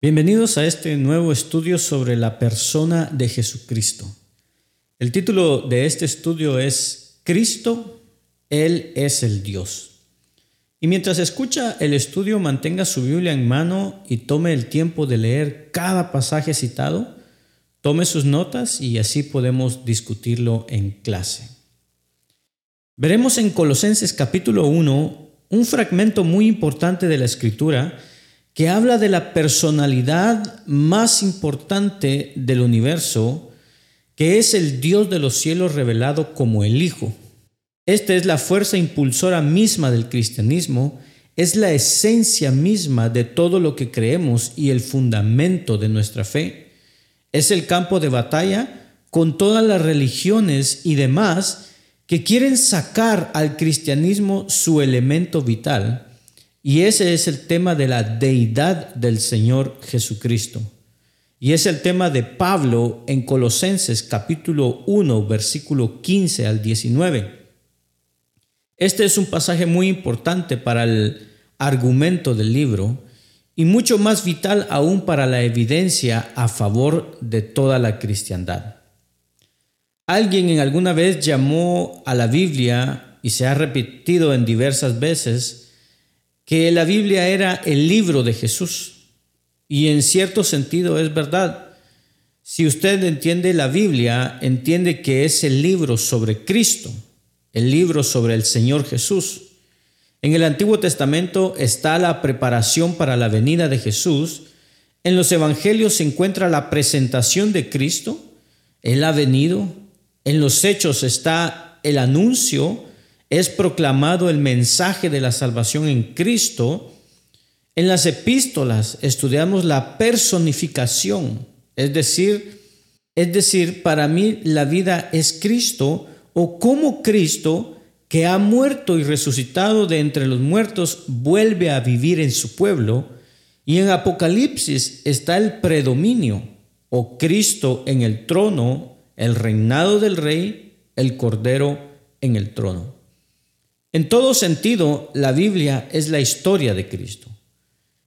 Bienvenidos a este nuevo estudio sobre la persona de Jesucristo. El título de este estudio es Cristo, Él es el Dios. Y mientras escucha el estudio, mantenga su Biblia en mano y tome el tiempo de leer cada pasaje citado, tome sus notas y así podemos discutirlo en clase. Veremos en Colosenses capítulo 1 un fragmento muy importante de la escritura que habla de la personalidad más importante del universo, que es el Dios de los cielos revelado como el Hijo. Esta es la fuerza impulsora misma del cristianismo, es la esencia misma de todo lo que creemos y el fundamento de nuestra fe. Es el campo de batalla con todas las religiones y demás que quieren sacar al cristianismo su elemento vital y ese es el tema de la deidad del Señor Jesucristo. Y es el tema de Pablo en Colosenses capítulo 1, versículo 15 al 19. Este es un pasaje muy importante para el argumento del libro y mucho más vital aún para la evidencia a favor de toda la cristiandad. Alguien en alguna vez llamó a la Biblia, y se ha repetido en diversas veces, que la Biblia era el libro de Jesús. Y en cierto sentido es verdad. Si usted entiende la Biblia, entiende que es el libro sobre Cristo, el libro sobre el Señor Jesús. En el Antiguo Testamento está la preparación para la venida de Jesús. En los Evangelios se encuentra la presentación de Cristo. Él ha venido. En los Hechos está el anuncio es proclamado el mensaje de la salvación en Cristo, en las epístolas estudiamos la personificación, es decir, es decir, para mí la vida es Cristo o como Cristo que ha muerto y resucitado de entre los muertos vuelve a vivir en su pueblo y en Apocalipsis está el predominio o Cristo en el trono, el reinado del rey, el cordero en el trono. En todo sentido, la Biblia es la historia de Cristo.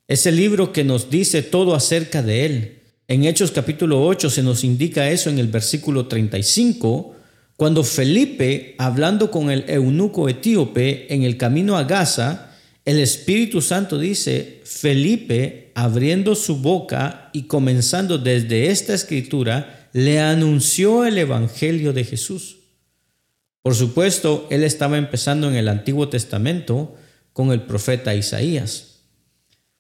Es el libro que nos dice todo acerca de Él. En Hechos capítulo 8 se nos indica eso en el versículo 35, cuando Felipe, hablando con el eunuco etíope en el camino a Gaza, el Espíritu Santo dice, Felipe, abriendo su boca y comenzando desde esta escritura, le anunció el Evangelio de Jesús. Por supuesto, él estaba empezando en el Antiguo Testamento con el profeta Isaías.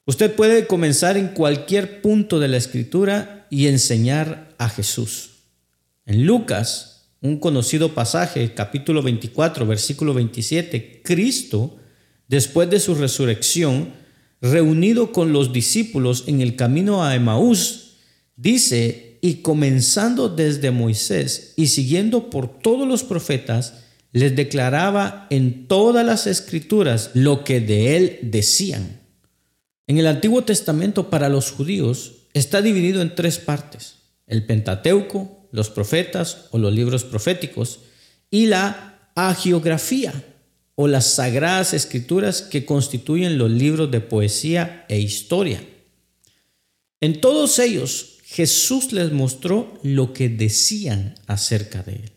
Usted puede comenzar en cualquier punto de la escritura y enseñar a Jesús. En Lucas, un conocido pasaje, capítulo 24, versículo 27, Cristo, después de su resurrección, reunido con los discípulos en el camino a Emaús, dice, y comenzando desde Moisés y siguiendo por todos los profetas, les declaraba en todas las escrituras lo que de él decían. En el Antiguo Testamento para los judíos está dividido en tres partes, el Pentateuco, los profetas o los libros proféticos y la agiografía o las sagradas escrituras que constituyen los libros de poesía e historia. En todos ellos Jesús les mostró lo que decían acerca de él.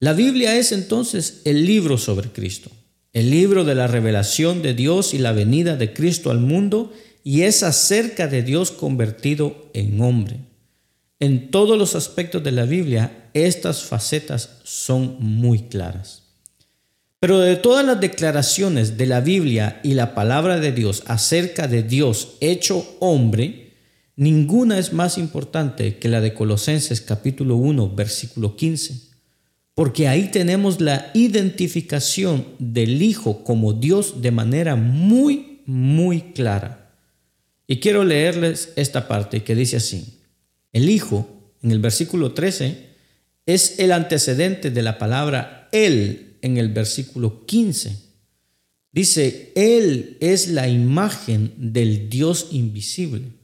La Biblia es entonces el libro sobre Cristo, el libro de la revelación de Dios y la venida de Cristo al mundo y es acerca de Dios convertido en hombre. En todos los aspectos de la Biblia, estas facetas son muy claras. Pero de todas las declaraciones de la Biblia y la palabra de Dios acerca de Dios hecho hombre, Ninguna es más importante que la de Colosenses capítulo 1, versículo 15, porque ahí tenemos la identificación del Hijo como Dios de manera muy, muy clara. Y quiero leerles esta parte que dice así, el Hijo, en el versículo 13, es el antecedente de la palabra Él en el versículo 15. Dice, Él es la imagen del Dios invisible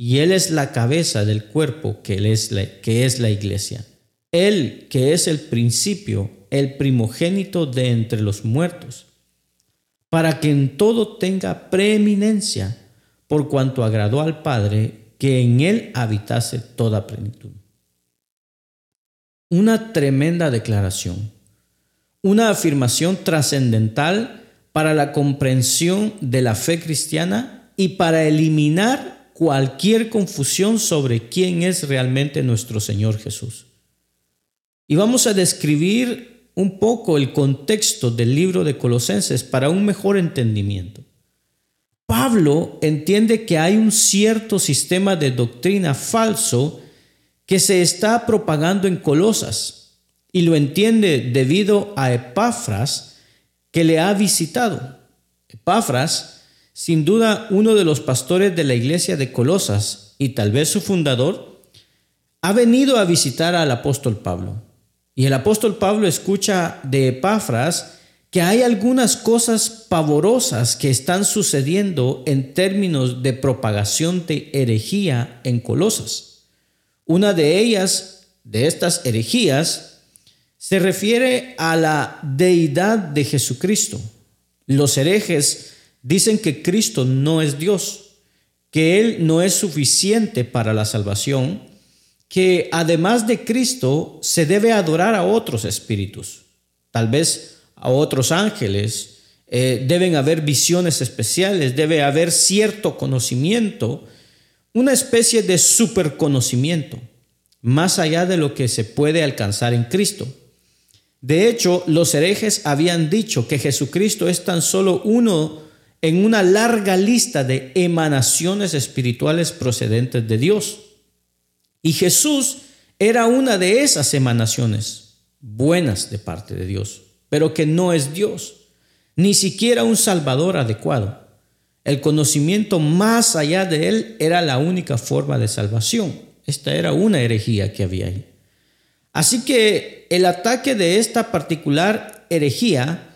y Él es la cabeza del cuerpo que, es, la, que es la iglesia. Él que es el principio, el primogénito de entre los muertos, para que en todo tenga preeminencia, por cuanto agradó al Padre que en Él habitase toda plenitud. Una tremenda declaración, una afirmación trascendental para la comprensión de la fe cristiana y para eliminar cualquier confusión sobre quién es realmente nuestro Señor Jesús. Y vamos a describir un poco el contexto del libro de Colosenses para un mejor entendimiento. Pablo entiende que hay un cierto sistema de doctrina falso que se está propagando en Colosas y lo entiende debido a Epafras que le ha visitado. Epafras, sin duda uno de los pastores de la iglesia de Colosas y tal vez su fundador, ha venido a visitar al apóstol Pablo. Y el apóstol Pablo escucha de Epafras que hay algunas cosas pavorosas que están sucediendo en términos de propagación de herejía en Colosas. Una de ellas, de estas herejías, se refiere a la deidad de Jesucristo. Los herejes dicen que Cristo no es Dios, que Él no es suficiente para la salvación, que además de Cristo se debe adorar a otros espíritus, tal vez a otros ángeles, eh, deben haber visiones especiales, debe haber cierto conocimiento una especie de superconocimiento, más allá de lo que se puede alcanzar en Cristo. De hecho, los herejes habían dicho que Jesucristo es tan solo uno en una larga lista de emanaciones espirituales procedentes de Dios. Y Jesús era una de esas emanaciones buenas de parte de Dios, pero que no es Dios, ni siquiera un Salvador adecuado. El conocimiento más allá de él era la única forma de salvación. Esta era una herejía que había ahí. Así que el ataque de esta particular herejía,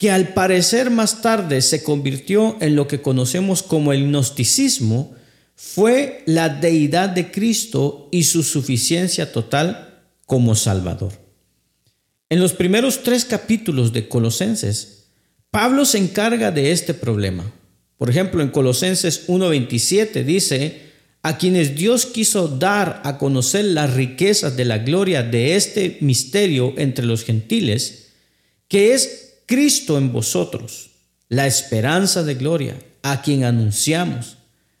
que al parecer más tarde se convirtió en lo que conocemos como el gnosticismo, fue la deidad de Cristo y su suficiencia total como Salvador. En los primeros tres capítulos de Colosenses, Pablo se encarga de este problema. Por ejemplo, en Colosenses 1.27 dice, a quienes Dios quiso dar a conocer las riquezas de la gloria de este misterio entre los gentiles, que es Cristo en vosotros, la esperanza de gloria, a quien anunciamos,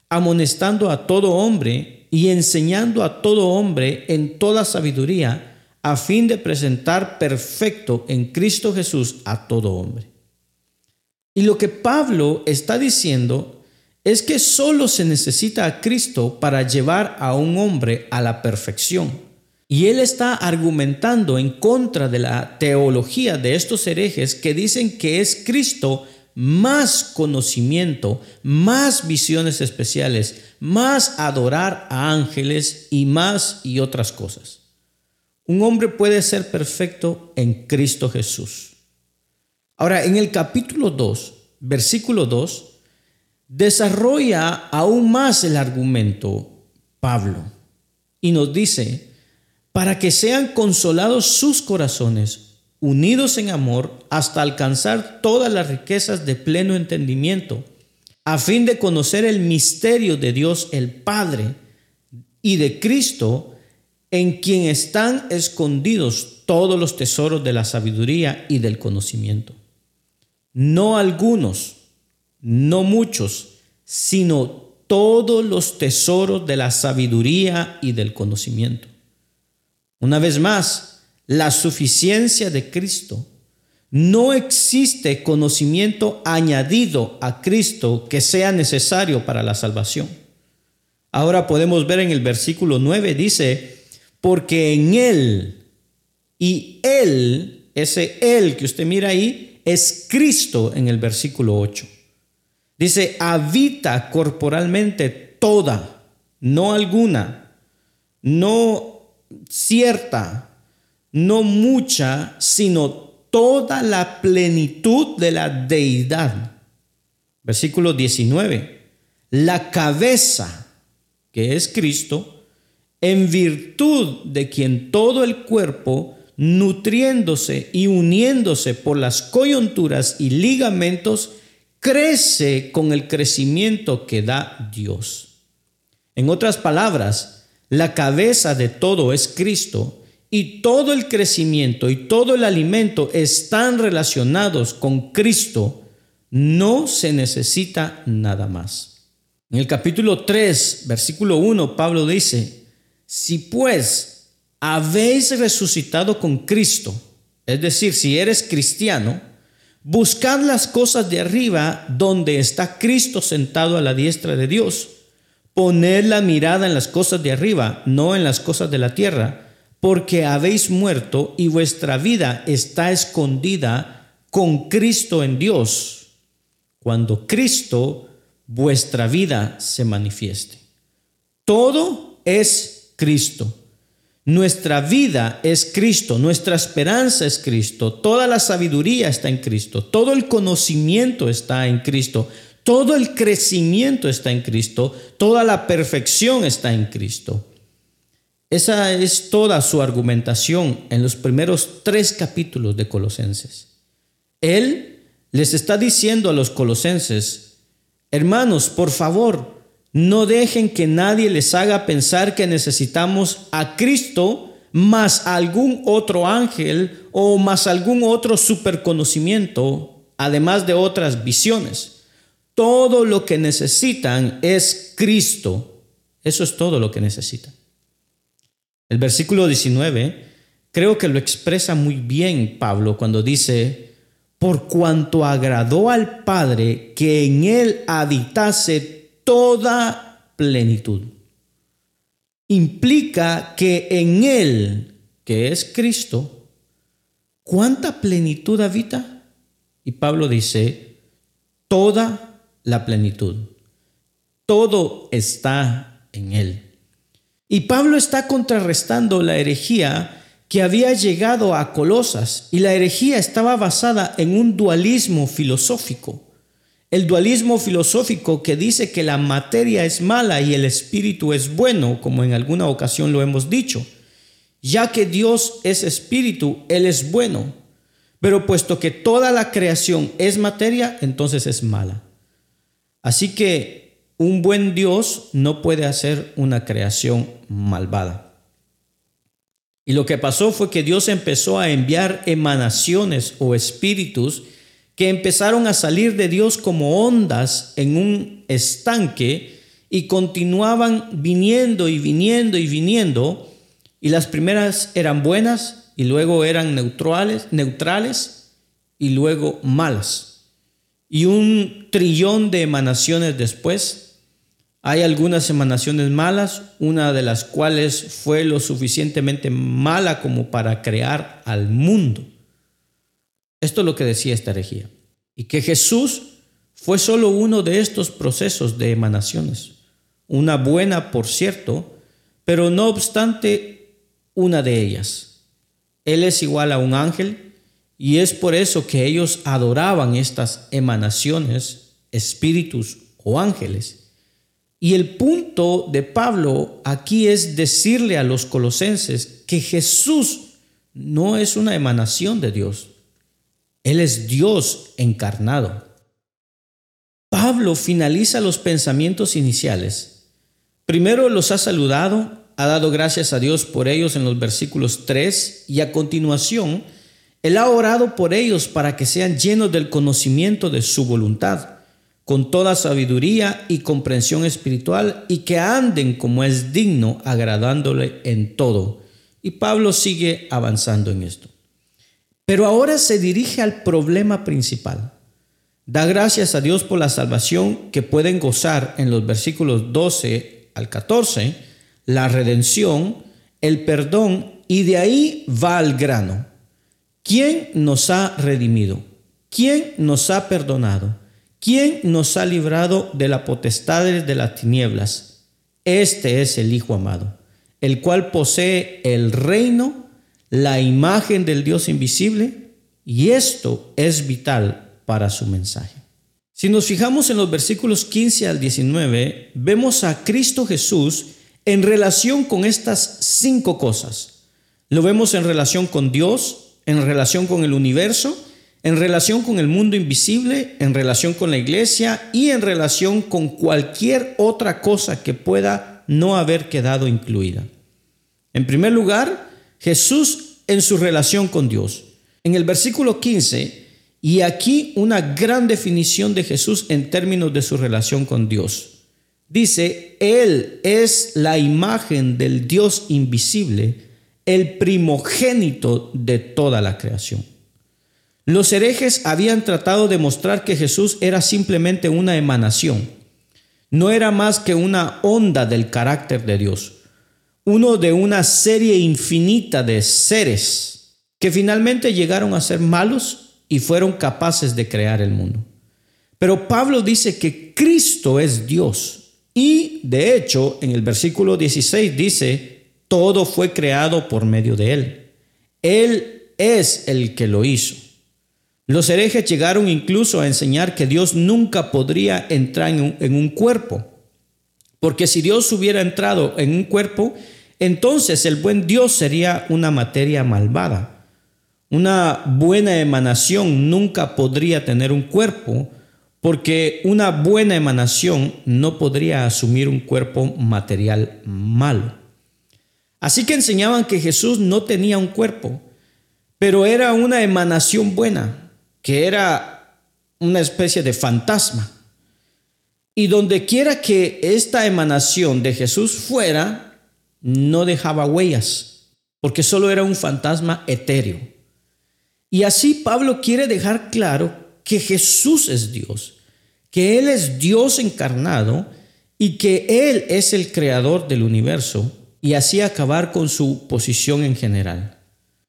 amonestando a todo hombre y enseñando a todo hombre en toda sabiduría, a fin de presentar perfecto en Cristo Jesús a todo hombre. Y lo que Pablo está diciendo es que solo se necesita a Cristo para llevar a un hombre a la perfección. Y él está argumentando en contra de la teología de estos herejes que dicen que es Cristo más conocimiento, más visiones especiales, más adorar a ángeles y más y otras cosas. Un hombre puede ser perfecto en Cristo Jesús. Ahora, en el capítulo 2, versículo 2, desarrolla aún más el argumento Pablo y nos dice, para que sean consolados sus corazones, unidos en amor, hasta alcanzar todas las riquezas de pleno entendimiento, a fin de conocer el misterio de Dios el Padre y de Cristo, en quien están escondidos todos los tesoros de la sabiduría y del conocimiento no algunos, no muchos, sino todos los tesoros de la sabiduría y del conocimiento. Una vez más, la suficiencia de Cristo. No existe conocimiento añadido a Cristo que sea necesario para la salvación. Ahora podemos ver en el versículo 9, dice, porque en Él y Él, ese Él que usted mira ahí, es Cristo en el versículo 8. Dice, habita corporalmente toda, no alguna, no cierta, no mucha, sino toda la plenitud de la deidad. Versículo 19. La cabeza, que es Cristo, en virtud de quien todo el cuerpo, nutriéndose y uniéndose por las coyunturas y ligamentos, crece con el crecimiento que da Dios. En otras palabras, la cabeza de todo es Cristo y todo el crecimiento y todo el alimento están relacionados con Cristo. No se necesita nada más. En el capítulo 3, versículo 1, Pablo dice, si pues habéis resucitado con Cristo, es decir, si eres cristiano, buscad las cosas de arriba donde está Cristo sentado a la diestra de Dios Poned la mirada en las cosas de arriba, no en las cosas de la tierra, porque habéis muerto y vuestra vida está escondida con Cristo en Dios, cuando Cristo, vuestra vida, se manifieste. Todo es Cristo. Nuestra vida es Cristo, nuestra esperanza es Cristo, toda la sabiduría está en Cristo, todo el conocimiento está en Cristo, todo el crecimiento está en Cristo, toda la perfección está en Cristo. Esa es toda su argumentación en los primeros tres capítulos de Colosenses. Él les está diciendo a los colosenses, hermanos, por favor, no dejen que nadie les haga pensar que necesitamos a Cristo más algún otro ángel o más algún otro superconocimiento, además de otras visiones. Todo lo que necesitan es Cristo. Eso es todo lo que necesitan. El versículo 19 creo que lo expresa muy bien Pablo cuando dice, por cuanto agradó al Padre que en él habitase toda plenitud. Implica que en él, que es Cristo, ¿cuánta plenitud habita? Y Pablo dice, toda la plenitud. Todo está en Él. Y Pablo está contrarrestando la herejía que había llegado a Colosas y la herejía estaba basada en un dualismo filosófico. El dualismo filosófico que dice que la materia es mala y el espíritu es bueno, como en alguna ocasión lo hemos dicho. Ya que Dios es espíritu, Él es bueno. Pero puesto que toda la creación es materia, entonces es mala. Así que un buen Dios no puede hacer una creación malvada. Y lo que pasó fue que Dios empezó a enviar emanaciones o espíritus que empezaron a salir de Dios como ondas en un estanque y continuaban viniendo y viniendo y viniendo. Y las primeras eran buenas y luego eran neutrales, neutrales y luego malas y un trillón de emanaciones después. Hay algunas emanaciones malas, una de las cuales fue lo suficientemente mala como para crear al mundo. Esto es lo que decía esta herejía. Y que Jesús fue solo uno de estos procesos de emanaciones. Una buena, por cierto, pero no obstante una de ellas. Él es igual a un ángel, y es por eso que ellos adoraban estas emanaciones, espíritus o ángeles. Y el punto de Pablo aquí es decirle a los colosenses que Jesús no es una emanación de Dios. Él es Dios encarnado. Pablo finaliza los pensamientos iniciales. Primero los ha saludado, ha dado gracias a Dios por ellos en los versículos 3 y a continuación él ha orado por ellos para que sean llenos del conocimiento de su voluntad, con toda sabiduría y comprensión espiritual, y que anden como es digno, agradándole en todo. Y Pablo sigue avanzando en esto. Pero ahora se dirige al problema principal. Da gracias a Dios por la salvación que pueden gozar en los versículos 12 al 14, la redención, el perdón, y de ahí va al grano. ¿Quién nos ha redimido? ¿Quién nos ha perdonado? ¿Quién nos ha librado de la potestad de las tinieblas? Este es el Hijo amado, el cual posee el reino, la imagen del Dios invisible, y esto es vital para su mensaje. Si nos fijamos en los versículos 15 al 19, vemos a Cristo Jesús en relación con estas cinco cosas. Lo vemos en relación con Dios, en relación con el universo, en relación con el mundo invisible, en relación con la iglesia y en relación con cualquier otra cosa que pueda no haber quedado incluida. En primer lugar, Jesús en su relación con Dios. En el versículo 15 y aquí una gran definición de Jesús en términos de su relación con Dios. Dice, Él es la imagen del Dios invisible, el primogénito de toda la creación. Los herejes habían tratado de mostrar que Jesús era simplemente una emanación, no era más que una onda del carácter de Dios, uno de una serie infinita de seres que finalmente llegaron a ser malos y fueron capaces de crear el mundo. Pero Pablo dice que Cristo es Dios y de hecho en el versículo 16 dice, todo fue creado por medio de Él. Él es el que lo hizo. Los herejes llegaron incluso a enseñar que Dios nunca podría entrar en un, en un cuerpo, porque si Dios hubiera entrado en un cuerpo, entonces el buen Dios sería una materia malvada una buena emanación nunca podría tener un cuerpo porque una buena emanación no podría asumir un cuerpo material malo. Así que enseñaban que Jesús no tenía un cuerpo, pero era una emanación buena, que era una especie de fantasma. Y donde quiera que esta emanación de Jesús fuera, no dejaba huellas, porque solo era un fantasma etéreo. Y así Pablo quiere dejar claro que Jesús es Dios, que Él es Dios encarnado y que Él es el creador del universo y así acabar con su posición en general.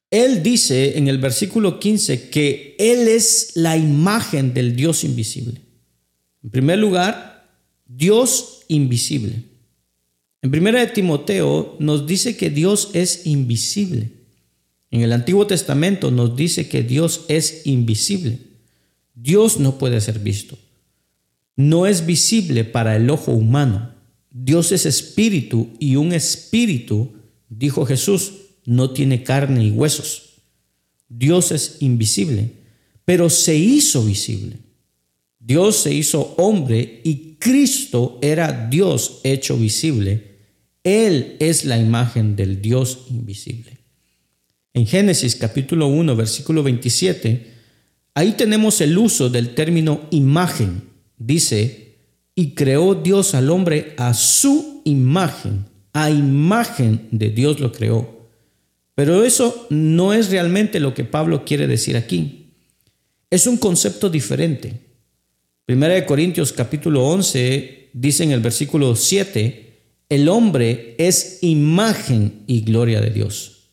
Él dice en el versículo 15 que Él es la imagen del Dios invisible. En primer lugar, Dios invisible. En primera de Timoteo nos dice que Dios es invisible. En el Antiguo Testamento nos dice que Dios es invisible. Dios no puede ser visto. No es visible para el ojo humano. Dios es espíritu y un espíritu, dijo Jesús, no tiene carne y huesos. Dios es invisible, pero se hizo visible. Dios se hizo hombre y Cristo era Dios hecho visible. Él es la imagen del Dios invisible. En Génesis capítulo 1, versículo 27, ahí tenemos el uso del término imagen. Dice, y creó Dios al hombre a su imagen, a imagen de Dios lo creó. Pero eso no es realmente lo que Pablo quiere decir aquí. Es un concepto diferente. Primera de Corintios capítulo 11 dice en el versículo 7, el hombre es imagen y gloria de Dios.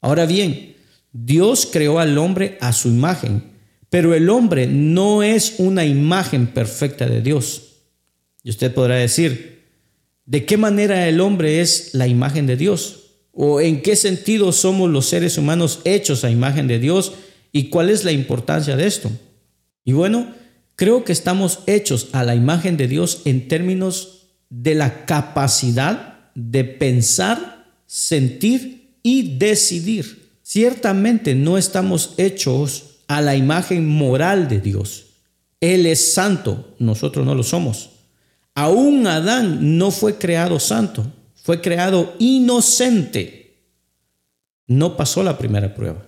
Ahora bien, Dios creó al hombre a su imagen, pero el hombre no es una imagen perfecta de Dios. Y usted podrá decir, ¿de qué manera el hombre es la imagen de Dios? ¿O en qué sentido somos los seres humanos hechos a imagen de Dios? ¿Y cuál es la importancia de esto? Y bueno, creo que estamos hechos a la imagen de Dios en términos de la capacidad de pensar, sentir y decidir. Ciertamente no estamos hechos a la imagen moral de Dios. Él es santo, nosotros no lo somos. Aún Adán no fue creado santo, fue creado inocente. No pasó la primera prueba.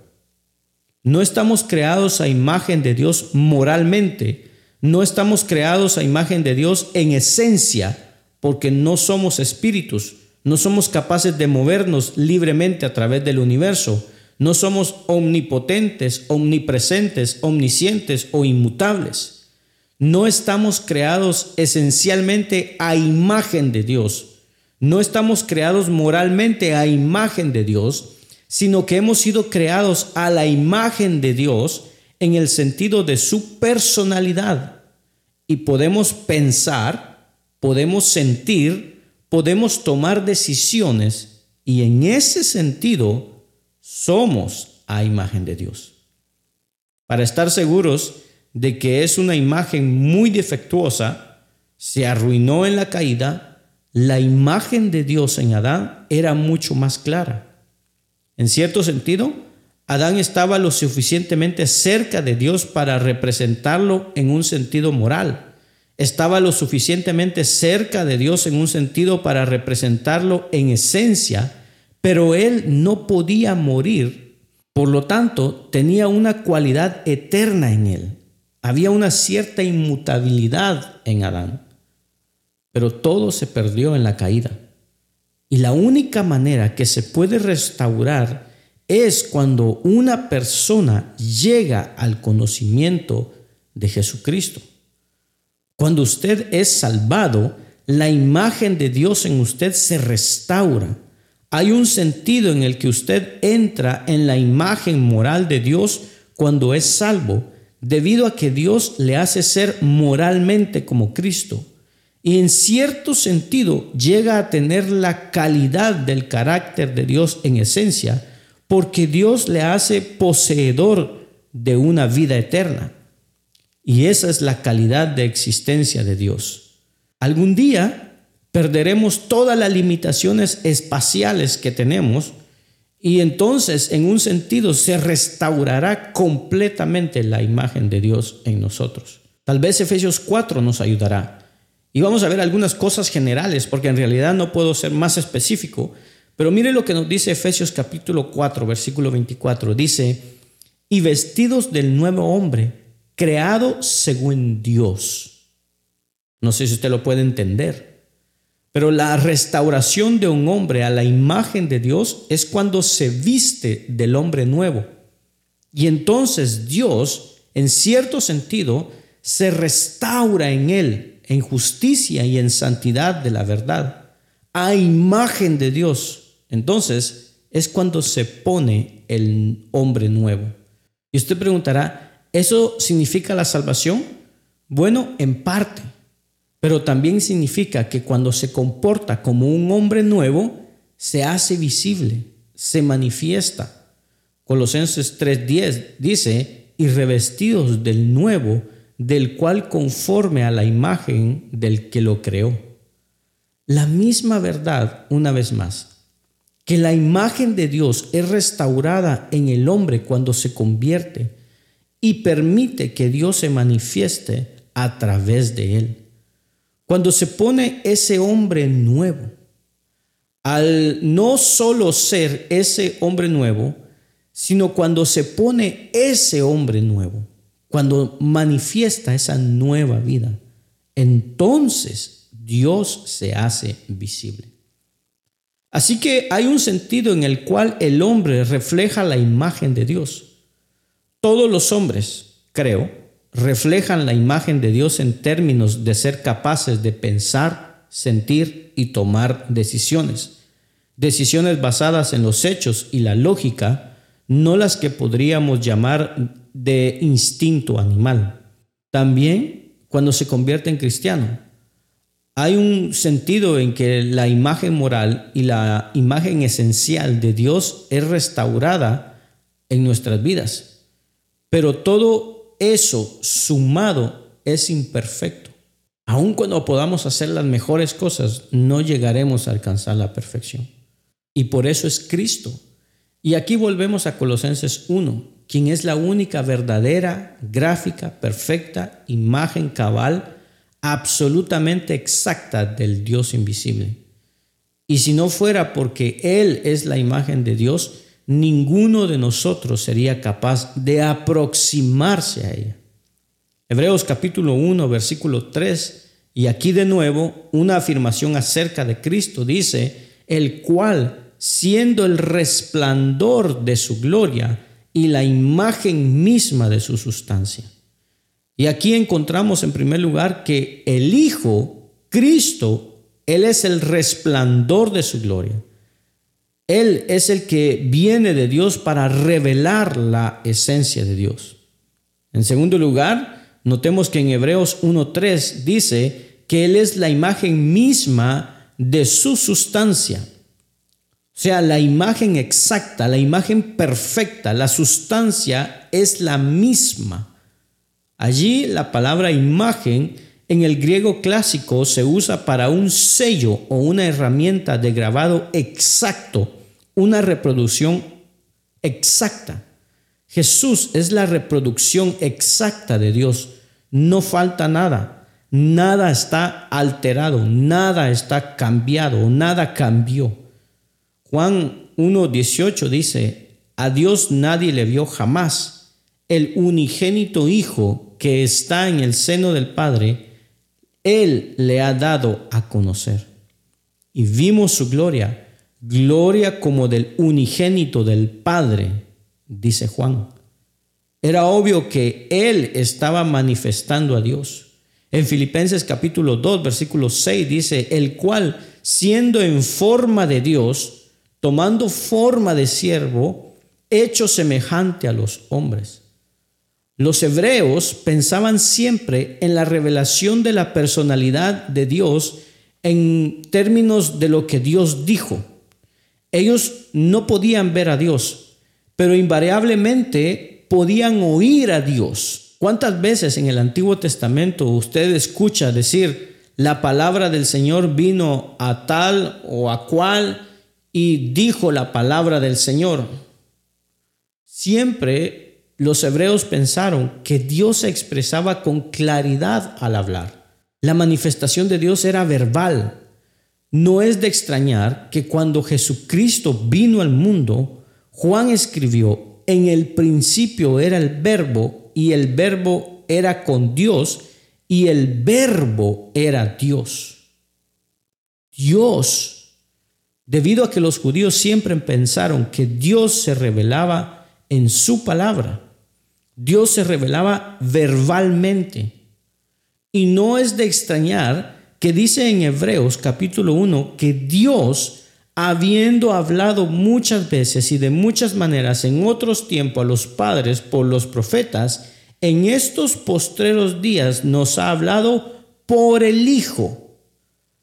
No estamos creados a imagen de Dios moralmente, no estamos creados a imagen de Dios en esencia, porque no somos espíritus, no somos capaces de movernos libremente a través del universo. No somos omnipotentes, omnipresentes, omniscientes o inmutables. No estamos creados esencialmente a imagen de Dios. No estamos creados moralmente a imagen de Dios, sino que hemos sido creados a la imagen de Dios en el sentido de su personalidad. Y podemos pensar, podemos sentir, podemos tomar decisiones y en ese sentido somos a imagen de Dios. Para estar seguros de que es una imagen muy defectuosa, se arruinó en la caída, la imagen de Dios en Adán era mucho más clara. En cierto sentido, Adán estaba lo suficientemente cerca de Dios para representarlo en un sentido moral. Estaba lo suficientemente cerca de Dios en un sentido para representarlo en esencia, pero él no podía morir. Por lo tanto, tenía una cualidad eterna en él. Había una cierta inmutabilidad en Adán. Pero todo se perdió en la caída. Y la única manera que se puede restaurar es cuando una persona llega al conocimiento de Jesucristo. Cuando usted es salvado, la imagen de Dios en usted se restaura. Hay un sentido en el que usted entra en la imagen moral de Dios cuando es salvo, debido a que Dios le hace ser moralmente como Cristo. Y en cierto sentido llega a tener la calidad del carácter de Dios en esencia, porque Dios le hace poseedor de una vida eterna. Y esa es la calidad de existencia de Dios. Algún día perderemos todas las limitaciones espaciales que tenemos y entonces en un sentido se restaurará completamente la imagen de Dios en nosotros. Tal vez Efesios 4 nos ayudará. Y vamos a ver algunas cosas generales porque en realidad no puedo ser más específico, pero mire lo que nos dice Efesios capítulo 4, versículo 24. Dice, y vestidos del nuevo hombre, creado según Dios. No sé si usted lo puede entender, pero la restauración de un hombre a la imagen de Dios es cuando se viste del hombre nuevo. Y entonces Dios, en cierto sentido, se restaura en él, en justicia y en santidad de la verdad, a imagen de Dios entonces es cuando se pone el hombre nuevo. Y usted preguntará, ¿eso significa la salvación? Bueno, en parte, pero también significa que cuando se comporta como un hombre nuevo, se hace visible, se manifiesta. Colosenses 3:10 dice, y revestidos del nuevo, del cual conforme a la imagen del que lo creó. La misma verdad, una vez más, que la imagen de Dios es restaurada en el hombre cuando se convierte y permite que Dios se manifieste a través de él. Cuando se pone ese hombre nuevo, al no solo ser ese hombre nuevo, sino cuando se pone ese hombre nuevo, cuando manifiesta esa nueva vida, entonces Dios se hace visible. Así que hay un sentido en el cual el hombre refleja la imagen de Dios. Todos los hombres, creo, reflejan la imagen de Dios en términos de ser capaces de pensar, sentir y tomar decisiones. Decisiones basadas en los hechos y la lógica, no las que podríamos llamar de instinto animal. También cuando se convierte en cristiano, hay un sentido en que la imagen moral y la imagen esencial de Dios es restaurada en nuestras vidas. Pero todo eso sumado es imperfecto. Aun cuando podamos hacer las mejores cosas, no llegaremos a alcanzar la perfección. Y por eso es Cristo. Y aquí volvemos a Colosenses 1, quien es la única verdadera, gráfica, perfecta imagen cabal absolutamente exacta del Dios invisible. Y si no fuera porque Él es la imagen de Dios, ninguno de nosotros sería capaz de aproximarse a ella. Hebreos capítulo 1, versículo 3, y aquí de nuevo una afirmación acerca de Cristo dice, el cual, siendo el resplandor de su gloria y la imagen misma de su sustancia y aquí encontramos en primer lugar que el Hijo, Cristo, Él es el resplandor de su gloria. Él es el que viene de Dios para revelar la esencia de Dios. En segundo lugar, notemos que en Hebreos 1.3 dice que Él es la imagen misma de su sustancia. O sea, la imagen exacta, la imagen perfecta, la sustancia es la misma. Allí la palabra imagen en el griego clásico se usa para un sello o una herramienta de grabado exacto, una reproducción exacta. Jesús es la reproducción exacta de Dios. No falta nada. Nada está alterado, nada está cambiado, nada cambió. Juan 1.18 dice, a Dios nadie le vio jamás. El unigénito Hijo que está en el seno del Padre, Él le ha dado a conocer. Y vimos su gloria, gloria como del unigénito del Padre, dice Juan. Era obvio que Él estaba manifestando a Dios. En Filipenses capítulo 2, versículo 6 dice, el cual, siendo en forma de Dios, tomando forma de siervo, hecho semejante a los hombres. Los hebreos pensaban siempre en la revelación de la personalidad de Dios en términos de lo que Dios dijo. Ellos no podían ver a Dios, pero invariablemente podían oír a Dios. ¿Cuántas veces en el Antiguo Testamento usted escucha decir, la palabra del Señor vino a tal o a cual y dijo la palabra del Señor. Siempre los hebreos pensaron que Dios se expresaba con claridad al hablar. La manifestación de Dios era verbal. No es de extrañar que cuando Jesucristo vino al mundo, Juan escribió, en el principio era el verbo y el verbo era con Dios y el verbo era Dios. Dios debido a que los judíos siempre pensaron que Dios se revelaba en su palabra. Dios se revelaba verbalmente. Y no es de extrañar que dice en Hebreos capítulo 1 que Dios, habiendo hablado muchas veces y de muchas maneras en otros tiempos a los padres por los profetas, en estos postreros días nos ha hablado por el Hijo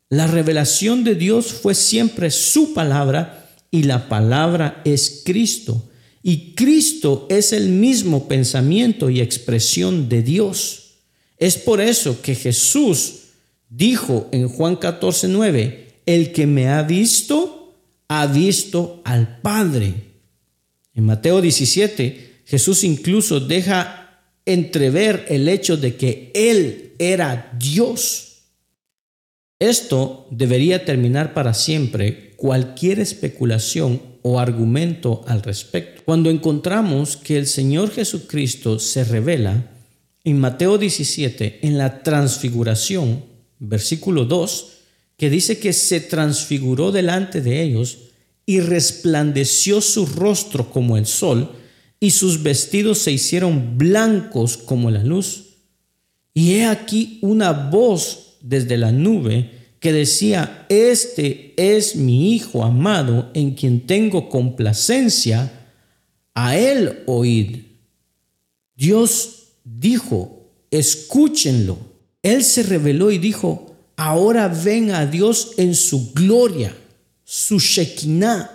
la revelación de Dios fue siempre su palabra y la palabra es Cristo. Y Cristo es el mismo pensamiento y expresión de Dios. Es por eso que Jesús dijo en Juan 14, 9, el que me ha visto, ha visto al Padre. En Mateo 17, Jesús incluso deja entrever el hecho de que Él era Dios. Esto debería terminar para siempre cualquier especulación o argumento al respecto. Cuando encontramos que el Señor Jesucristo se revela en Mateo 17, en la transfiguración, versículo 2, que dice que se transfiguró delante de ellos y resplandeció su rostro como el sol y sus vestidos se hicieron blancos como la luz. Y he aquí una voz desde la nube que decía, este es mi Hijo amado en quien tengo complacencia, a él oíd. Dios dijo, escúchenlo. Él se reveló y dijo, ahora ven a Dios en su gloria, su Shekinah.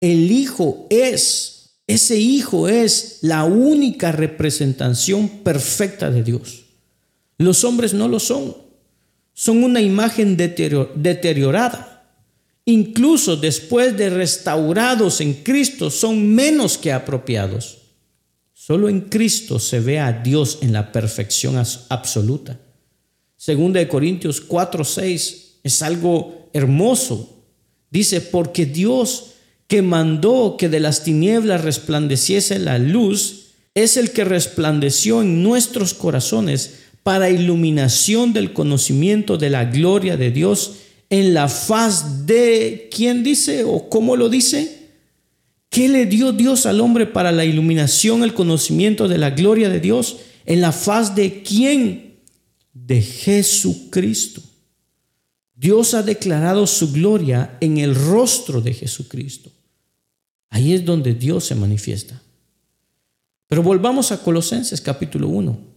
El Hijo es, ese Hijo es la única representación perfecta de Dios. Los hombres no lo son. Son una imagen deteriorada. Incluso después de restaurados en Cristo, son menos que apropiados. Solo en Cristo se ve a Dios en la perfección absoluta. Segunda de Corintios 4, 6 es algo hermoso. Dice, porque Dios que mandó que de las tinieblas resplandeciese la luz, es el que resplandeció en nuestros corazones para iluminación del conocimiento de la gloria de Dios en la faz de, ¿quién dice o cómo lo dice? ¿Qué le dio Dios al hombre para la iluminación, el conocimiento de la gloria de Dios? ¿En la faz de quién? De Jesucristo. Dios ha declarado su gloria en el rostro de Jesucristo. Ahí es donde Dios se manifiesta. Pero volvamos a Colosenses capítulo 1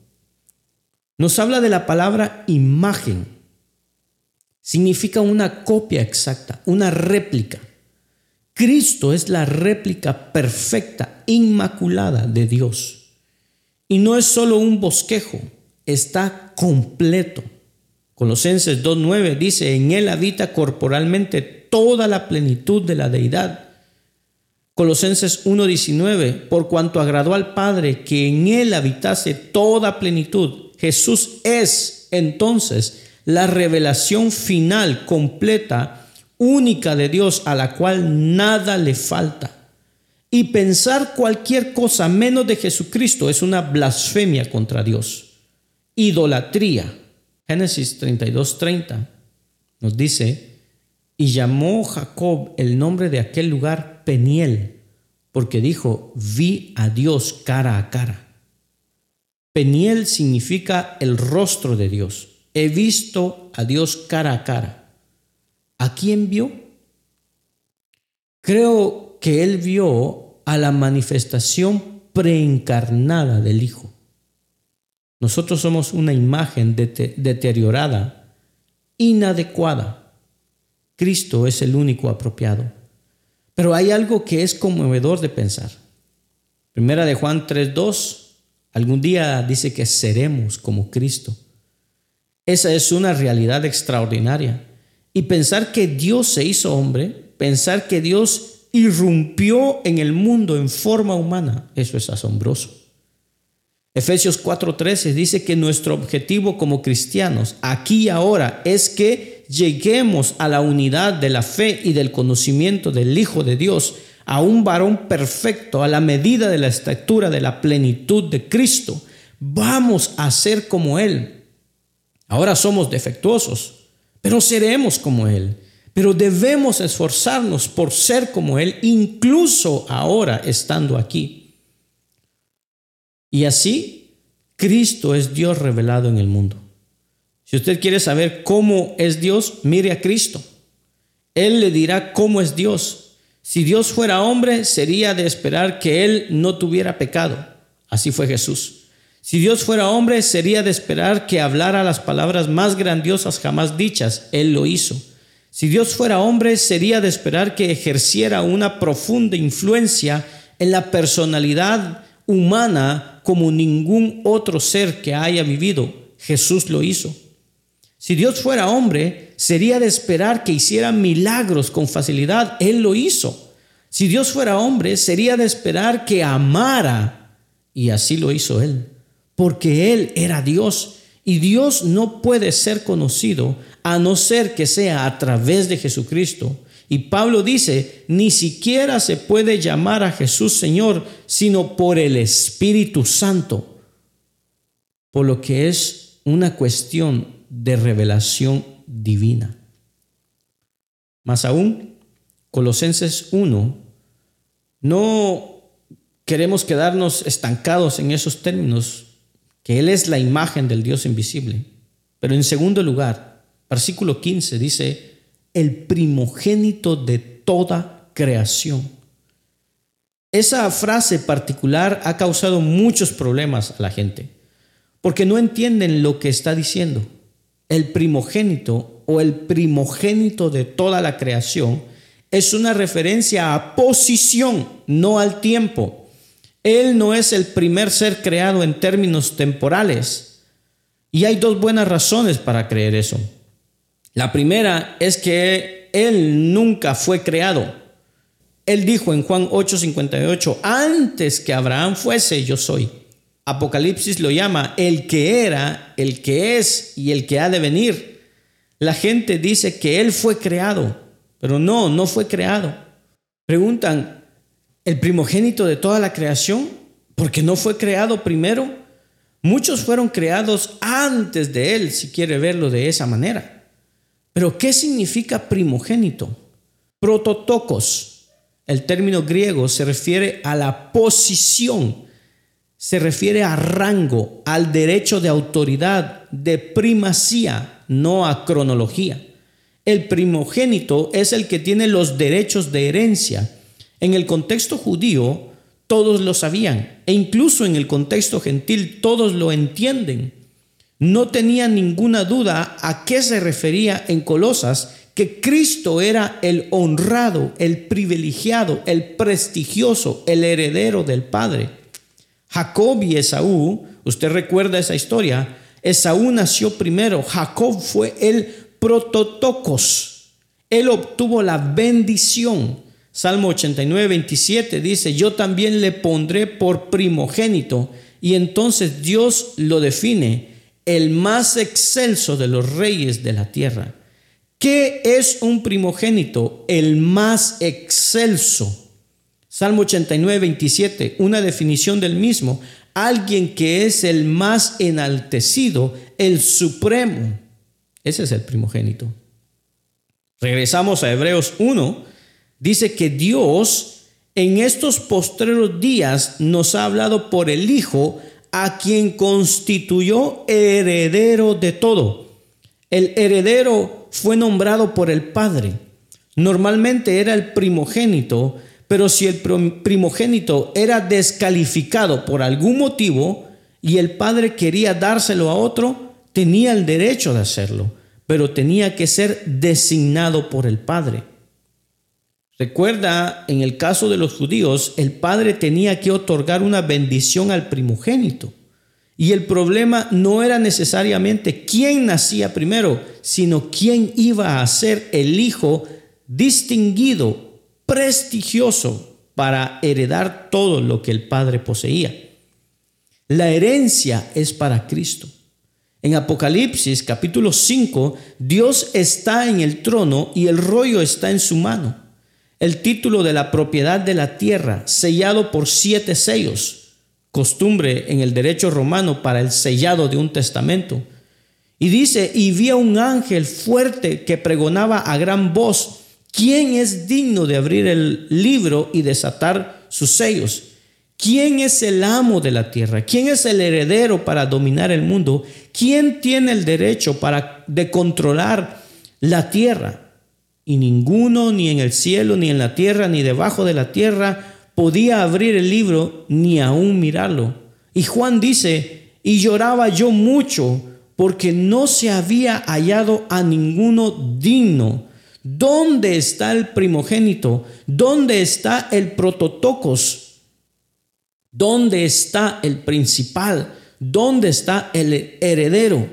nos habla de la palabra imagen. Significa una copia exacta, una réplica. Cristo es la réplica perfecta, inmaculada de Dios. Y no es solo un bosquejo, está completo. Colosenses 2.9 dice, en Él habita corporalmente toda la plenitud de la deidad. Colosenses 1.19, por cuanto agradó al Padre que en Él habitase toda plenitud. Jesús es entonces la revelación final, completa, única de Dios, a la cual nada le falta. Y pensar cualquier cosa menos de Jesucristo es una blasfemia contra Dios. Idolatría. Génesis 32.30 nos dice, y llamó Jacob el nombre de aquel lugar Peniel, porque dijo, vi a Dios cara a cara. Peniel significa el rostro de Dios. He visto a Dios cara a cara. ¿A quién vio? Creo que él vio a la manifestación preencarnada del Hijo. Nosotros somos una imagen deteriorada, inadecuada Cristo es el único apropiado. Pero hay algo que es conmovedor de pensar. Primera de Juan 3.2, algún día dice que seremos como Cristo. Esa es una realidad extraordinaria. Y pensar que Dios se hizo hombre, pensar que Dios irrumpió en el mundo en forma humana, eso es asombroso. Efesios 4:13 dice que nuestro objetivo como cristianos aquí y ahora es que lleguemos a la unidad de la fe y del conocimiento del Hijo de Dios, a un varón perfecto, a la medida de la estatura de la plenitud de Cristo. Vamos a ser como Él. Ahora somos defectuosos, pero seremos como Él. Pero debemos esforzarnos por ser como Él, incluso ahora estando aquí. Y así, Cristo es Dios revelado en el mundo. Si usted quiere saber cómo es Dios, mire a Cristo. Él le dirá cómo es Dios. Si Dios fuera hombre, sería de esperar que Él no tuviera pecado. Así fue Jesús. Si Dios fuera hombre, sería de esperar que hablara las palabras más grandiosas jamás dichas. Él lo hizo. Si Dios fuera hombre, sería de esperar que ejerciera una profunda influencia en la personalidad humana como ningún otro ser que haya vivido. Jesús lo hizo. Si Dios fuera hombre, sería de esperar que hiciera milagros con facilidad. Él lo hizo. Si Dios fuera hombre, sería de esperar que amara. Y así lo hizo Él. Porque Él era Dios. Y Dios no puede ser conocido a no ser que sea a través de Jesucristo. Y Pablo dice, ni siquiera se puede llamar a Jesús Señor, sino por el Espíritu Santo, por lo que es una cuestión de revelación divina. Más aún, Colosenses 1, no queremos quedarnos estancados en esos términos, que Él es la imagen del Dios invisible. Pero en segundo lugar, versículo 15 dice, el primogénito de toda creación. Esa frase particular ha causado muchos problemas a la gente, porque no entienden lo que está diciendo. El primogénito o el primogénito de toda la creación es una referencia a posición, no al tiempo. Él no es el primer ser creado en términos temporales. Y hay dos buenas razones para creer eso. La primera es que Él nunca fue creado. Él dijo en Juan 8:58, antes que Abraham fuese, yo soy. Apocalipsis lo llama el que era, el que es y el que ha de venir. La gente dice que Él fue creado, pero no, no fue creado. Preguntan, ¿el primogénito de toda la creación? Porque no fue creado primero. Muchos fueron creados antes de Él, si quiere verlo de esa manera. Pero ¿qué significa primogénito? Prototocos. El término griego se refiere a la posición, se refiere a rango, al derecho de autoridad, de primacía, no a cronología. El primogénito es el que tiene los derechos de herencia. En el contexto judío, todos lo sabían, e incluso en el contexto gentil, todos lo entienden no tenía ninguna duda a qué se refería en Colosas que Cristo era el honrado, el privilegiado, el prestigioso, el heredero del Padre. Jacob y Esaú, usted recuerda esa historia, Esaú nació primero, Jacob fue el prototocos, él obtuvo la bendición. Salmo 89, 27 dice, yo también le pondré por primogénito. Y entonces Dios lo define, el más excelso de los reyes de la tierra. ¿Qué es un primogénito? El más excelso. Salmo 89, 27, una definición del mismo. Alguien que es el más enaltecido, el supremo. Ese es el primogénito. Regresamos a Hebreos 1. Dice que Dios en estos postreros días nos ha hablado por el Hijo, a quien constituyó heredero de todo. El heredero fue nombrado por el Padre. Normalmente era el primogénito, pero si el primogénito era descalificado por algún motivo y el Padre quería dárselo a otro, tenía el derecho de hacerlo, pero tenía que ser designado por el Padre. Recuerda, en el caso de los judíos, el Padre tenía que otorgar una bendición al primogénito. Y el problema no era necesariamente quién nacía primero, sino quién iba a ser el hijo distinguido, prestigioso, para heredar todo lo que el Padre poseía. La herencia es para Cristo. En Apocalipsis capítulo 5, Dios está en el trono y el rollo está en su mano. El título de la propiedad de la tierra, sellado por siete sellos costumbre en el derecho romano para el sellado de un testamento. Y dice, y vi a un ángel fuerte que pregonaba a gran voz, ¿quién es digno de abrir el libro y desatar sus sellos? ¿Quién es el amo de la tierra? ¿Quién es el heredero para dominar el mundo? ¿Quién tiene el derecho para de controlar la tierra? Y ninguno, ni en el cielo, ni en la tierra, ni debajo de la tierra, podía abrir el libro ni aún mirarlo. Y Juan dice, y lloraba yo mucho porque no se había hallado a ninguno digno. ¿Dónde está el primogénito? ¿Dónde está el prototocos? ¿Dónde está el principal? ¿Dónde está el heredero?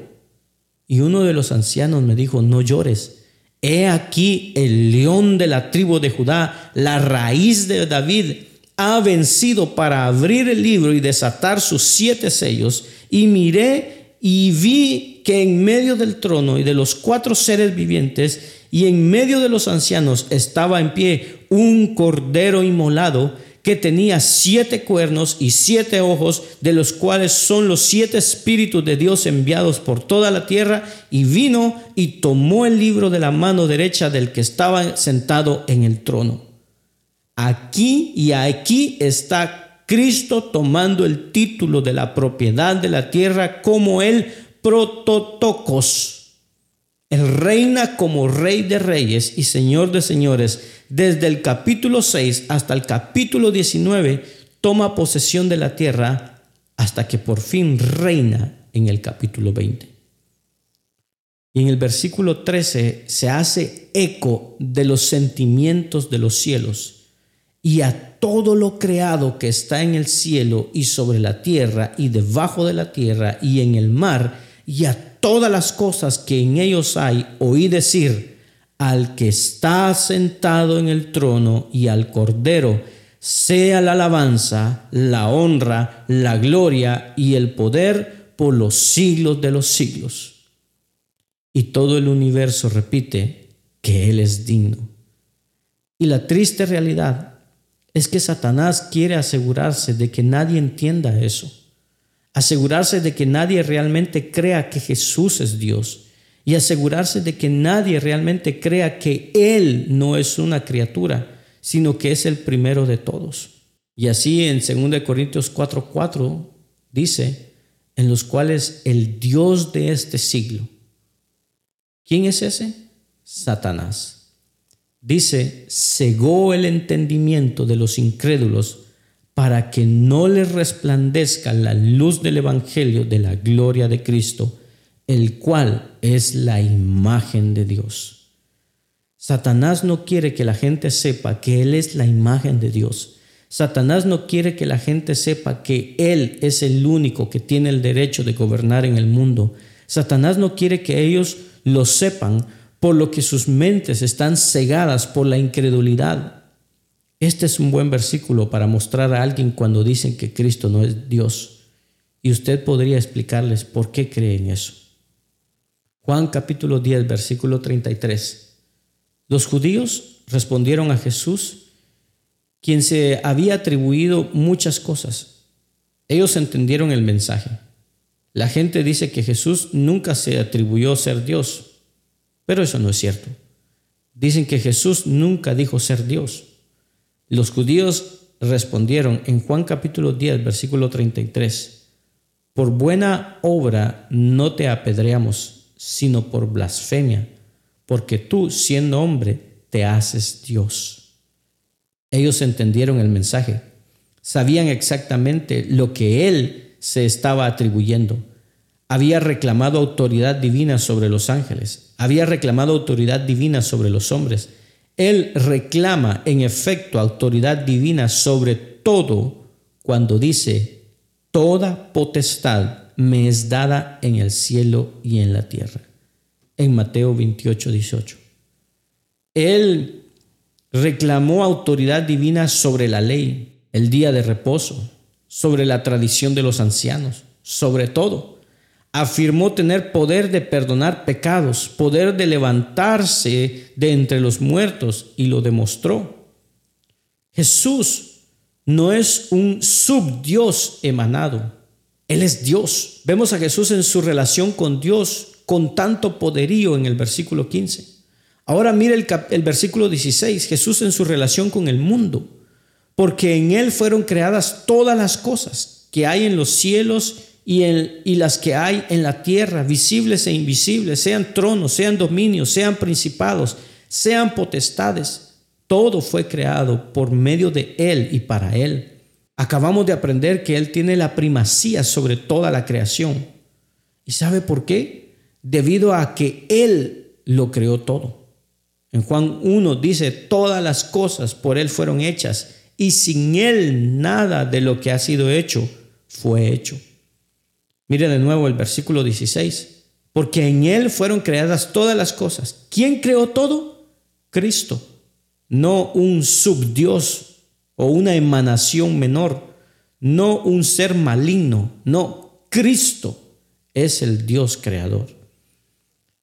Y uno de los ancianos me dijo, no llores. He aquí el león de la tribu de Judá, la raíz de David, ha vencido para abrir el libro y desatar sus siete sellos, y miré y vi que en medio del trono y de los cuatro seres vivientes y en medio de los ancianos estaba en pie un cordero inmolado que tenía siete cuernos y siete ojos, de los cuales son los siete espíritus de Dios enviados por toda la tierra, y vino y tomó el libro de la mano derecha del que estaba sentado en el trono. Aquí y aquí está Cristo tomando el título de la propiedad de la tierra como el prototocos. Él reina como rey de reyes y señor de señores. Desde el capítulo 6 hasta el capítulo 19 toma posesión de la tierra hasta que por fin reina en el capítulo 20. Y en el versículo 13 se hace eco de los sentimientos de los cielos y a todo lo creado que está en el cielo y sobre la tierra y debajo de la tierra y en el mar y a todas las cosas que en ellos hay, oí decir al que está sentado en el trono y al cordero, sea la alabanza, la honra, la gloria y el poder por los siglos de los siglos. Y todo el universo repite que Él es digno. Y la triste realidad es que Satanás quiere asegurarse de que nadie entienda eso, asegurarse de que nadie realmente crea que Jesús es Dios y asegurarse de que nadie realmente crea que Él no es una criatura, sino que es el primero de todos. Y así en 2 Corintios 4:4 dice, en los cuales el Dios de este siglo, ¿quién es ese? Satanás dice, cegó el entendimiento de los incrédulos para que no les resplandezca la luz del Evangelio de la gloria de Cristo, el cual es la imagen de Dios. Satanás no quiere que la gente sepa que Él es la imagen de Dios. Satanás no quiere que la gente sepa que Él es el único que tiene el derecho de gobernar en el mundo. Satanás no quiere que ellos lo sepan por lo que sus mentes están cegadas por la incredulidad. Este es un buen versículo para mostrar a alguien cuando dicen que Cristo no es Dios. Y usted podría explicarles por qué creen eso. Juan capítulo 10, versículo 33. Los judíos respondieron a Jesús, quien se había atribuido muchas cosas. Ellos entendieron el mensaje. La gente dice que Jesús nunca se atribuyó ser Dios, pero eso no es cierto. Dicen que Jesús nunca dijo ser Dios. Los judíos respondieron en Juan capítulo 10, versículo 33, por buena obra no te apedreamos, sino por blasfemia, porque tú, siendo hombre, te haces Dios. Ellos entendieron el mensaje, sabían exactamente lo que Él se estaba atribuyendo había reclamado autoridad divina sobre los ángeles, había reclamado autoridad divina sobre los hombres. Él reclama en efecto autoridad divina sobre todo cuando dice, toda potestad me es dada en el cielo y en la tierra. En Mateo 28, 18. Él reclamó autoridad divina sobre la ley, el día de reposo, sobre la tradición de los ancianos, sobre todo afirmó tener poder de perdonar pecados, poder de levantarse de entre los muertos y lo demostró. Jesús no es un subdios emanado, Él es Dios. Vemos a Jesús en su relación con Dios con tanto poderío en el versículo 15. Ahora mire el, el versículo 16, Jesús en su relación con el mundo, porque en Él fueron creadas todas las cosas que hay en los cielos y, las que hay en la tierra, visibles e invisibles, sean tronos, sean dominios, sean principados, sean potestades. Todo fue creado por medio de Él y para Él. Acabamos de aprender que Él tiene la primacía sobre toda la creación. ¿Y sabe por qué? Debido a que Él lo creó todo. En Juan 1 dice, todas las cosas por Él fueron hechas y sin Él nada de lo que ha sido hecho fue hecho. Mire de nuevo el versículo 16. Porque en Él fueron creadas todas las cosas. ¿Quién creó todo? Cristo. No un subdios o una emanación menor. No un ser maligno. No, Cristo es el Dios creador.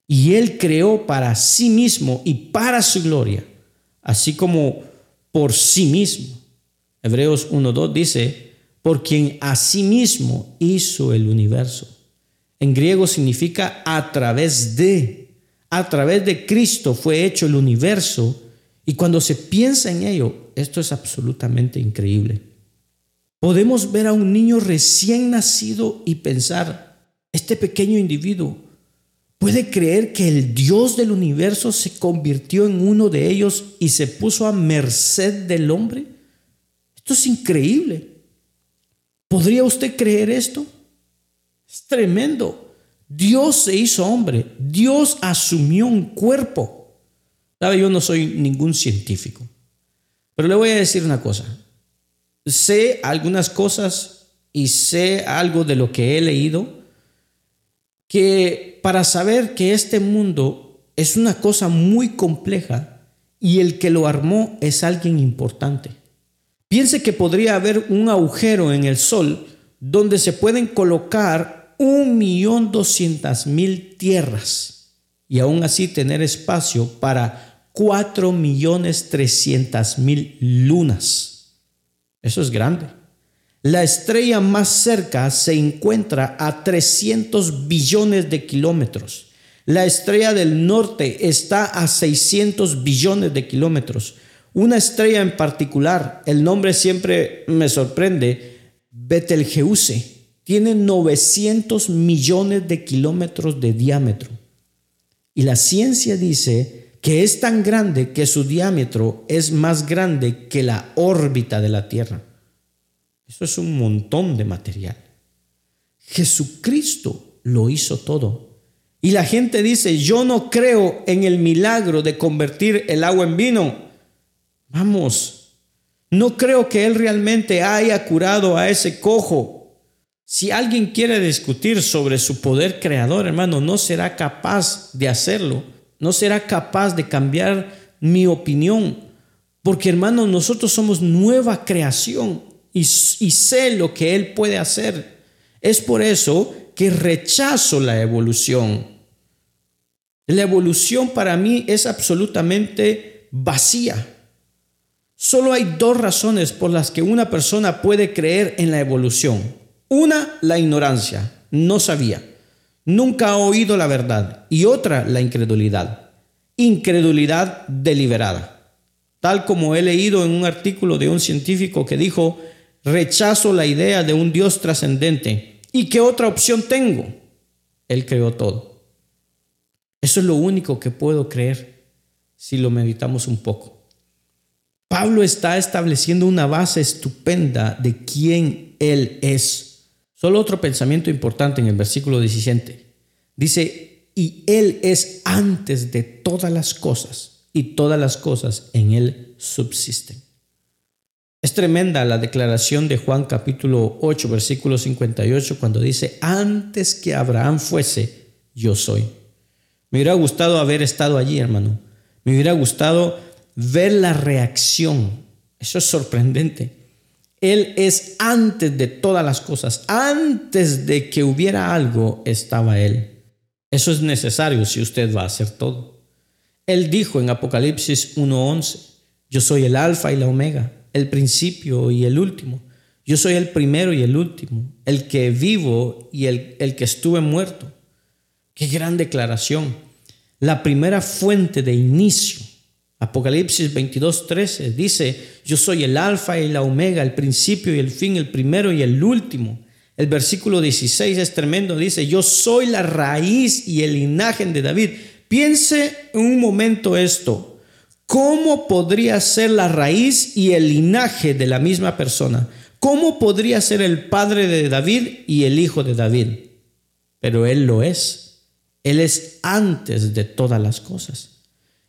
Y Él creó para sí mismo y para su gloria, así como por sí mismo. Hebreos 1.2 dice, por quien asimismo hizo el universo. En griego significa a través de. A través de Cristo fue hecho el universo. Y cuando se piensa en ello, esto es absolutamente increíble. Podemos ver a un niño recién nacido y pensar, este pequeño individuo puede creer que el Dios del universo se convirtió en uno de ellos y se puso a merced del hombre. Esto es increíble. ¿Podría usted creer esto? Es tremendo. Dios se hizo hombre. Dios asumió un cuerpo. ¿Sabe? Yo no soy ningún científico. Pero le voy a decir una cosa. Sé algunas cosas y sé algo de lo que he leído que para saber que este mundo es una cosa muy compleja y el que lo armó es alguien importante. Piense que podría haber un agujero en el Sol donde se pueden colocar un millón doscientas mil tierras y aún así tener espacio para cuatro millones trescientas mil lunas. Eso es grande. La estrella más cerca se encuentra a 300 billones de kilómetros. La estrella del norte está a 600 billones de kilómetros. Una estrella en particular, el nombre siempre me sorprende, Betelgeuse, tiene 900 millones de kilómetros de diámetro. Y la ciencia dice que es tan grande que su diámetro es más grande que la órbita de la Tierra. Eso es un montón de material. Jesucristo lo hizo todo Y la gente dice, yo no creo en el milagro de convertir el agua en vino. Vamos, no creo que Él realmente haya curado a ese cojo. Si alguien quiere discutir sobre su poder creador, hermano, no será capaz de hacerlo. No será capaz de cambiar mi opinión. Porque, hermano, nosotros somos nueva creación y, y sé lo que Él puede hacer. Es por eso que rechazo la evolución. La evolución para mí es absolutamente vacía. Solo hay dos razones por las que una persona puede creer en la evolución. Una, la ignorancia, no sabía, nunca ha oído la verdad. Y otra, la incredulidad, incredulidad deliberada. Tal como he leído en un artículo de un científico que dijo, rechazo la idea de un Dios trascendente. ¿Y qué otra opción tengo? Él creó todo. Eso es lo único que puedo creer si lo meditamos un poco. Pablo está estableciendo una base estupenda de quién Él es. Solo otro pensamiento importante en el versículo 17. Dice, y Él es antes de todas las cosas, y todas las cosas en Él subsisten. Es tremenda la declaración de Juan capítulo 8, versículo 58, cuando dice, antes que Abraham fuese, yo soy. Me hubiera gustado haber estado allí, hermano. Me hubiera gustado ver la reacción. Eso es sorprendente. Él es antes de todas las cosas. Antes de que hubiera algo, estaba Él. Eso es necesario si usted va a hacer todo. Él dijo en Apocalipsis 1.11, yo soy el alfa y la omega, el principio y el último. Yo soy el primero y el último, el que vivo y el, el que estuve muerto. Qué gran declaración la primera fuente de inicio. Apocalipsis 22:13 dice, yo soy el alfa y la omega, el principio y el fin, el primero y el último. El versículo 16 es tremendo, dice, yo soy la raíz y el linaje de David. Piense un momento esto, ¿cómo podría ser la raíz y el linaje de la misma persona? ¿Cómo podría ser el padre de David y el hijo de David? Pero él lo es. Él es antes de todas las cosas.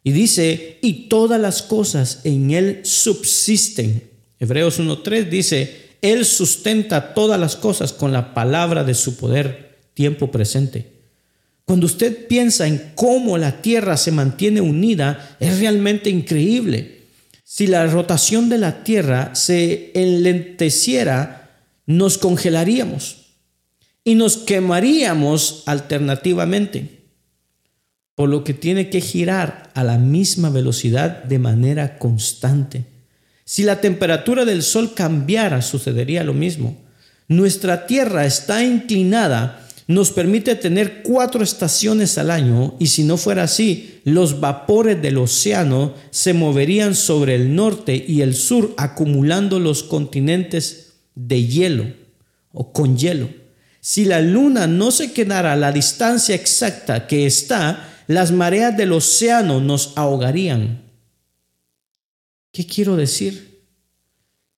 Y dice, y todas las cosas en Él subsisten. Hebreos 1.3 dice, Él sustenta todas las cosas con la palabra de su poder, tiempo presente. Cuando usted piensa en cómo la Tierra se mantiene unida, es realmente increíble. Si la rotación de la Tierra se enlenteciera, nos congelaríamos y nos quemaríamos alternativamente, por lo que tiene que girar a la misma velocidad de manera constante. Si la temperatura del Sol cambiara, sucedería lo mismo. Nuestra Tierra está inclinada, nos permite tener cuatro estaciones al año y si no fuera así, los vapores del océano se moverían sobre el norte y el sur acumulando los continentes de hielo o con hielo. Si la luna no se quedara a la distancia exacta que está, las mareas del océano nos ahogarían. ¿Qué quiero decir?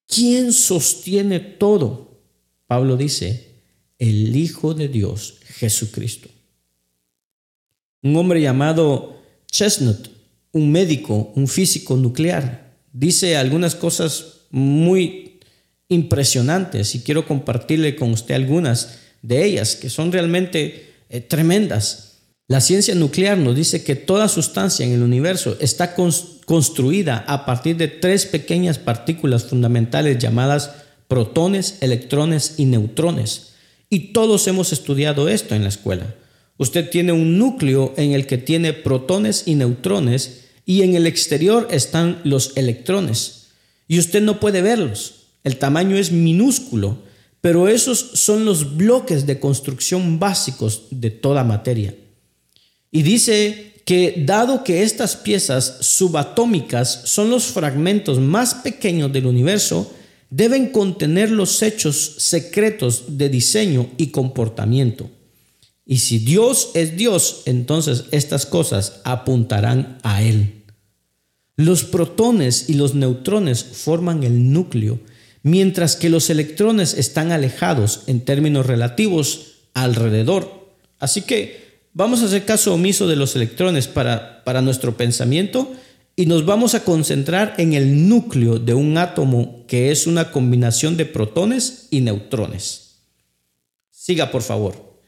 ¿Quién sostiene todo? Pablo dice, el Hijo de Dios, Jesucristo. Un hombre llamado Chestnut, un médico, un físico nuclear, dice algunas cosas muy impresionantes y quiero compartirle con usted algunas de ellas, que son realmente eh, tremendas. La ciencia nuclear nos dice que toda sustancia en el universo está construida a partir de tres pequeñas partículas fundamentales llamadas protones, electrones y neutrones. Y todos hemos estudiado esto en la escuela. Usted tiene un núcleo en el que tiene protones y neutrones y en el exterior están los electrones. Y usted no puede verlos. El tamaño es minúsculo pero esos son los bloques de construcción básicos de toda materia. Y dice que dado que estas piezas subatómicas son los fragmentos más pequeños del universo, deben contener los hechos secretos de diseño y comportamiento. Y si Dios es Dios, entonces estas cosas apuntarán a Él. Los protones y los neutrones forman el núcleo mientras que los electrones están alejados en términos relativos alrededor. Así que vamos a hacer caso omiso de los electrones para, para nuestro pensamiento y nos vamos a concentrar en el núcleo de un átomo que es una combinación de protones y neutrones. Siga, por favor.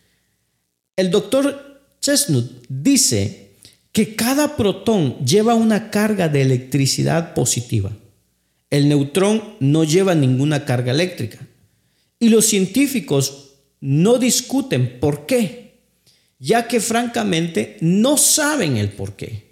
El doctor Chestnut dice que cada protón lleva una carga de electricidad positiva. El neutrón no lleva ninguna carga eléctrica. Y los científicos no discuten por qué, ya que francamente no saben el por qué.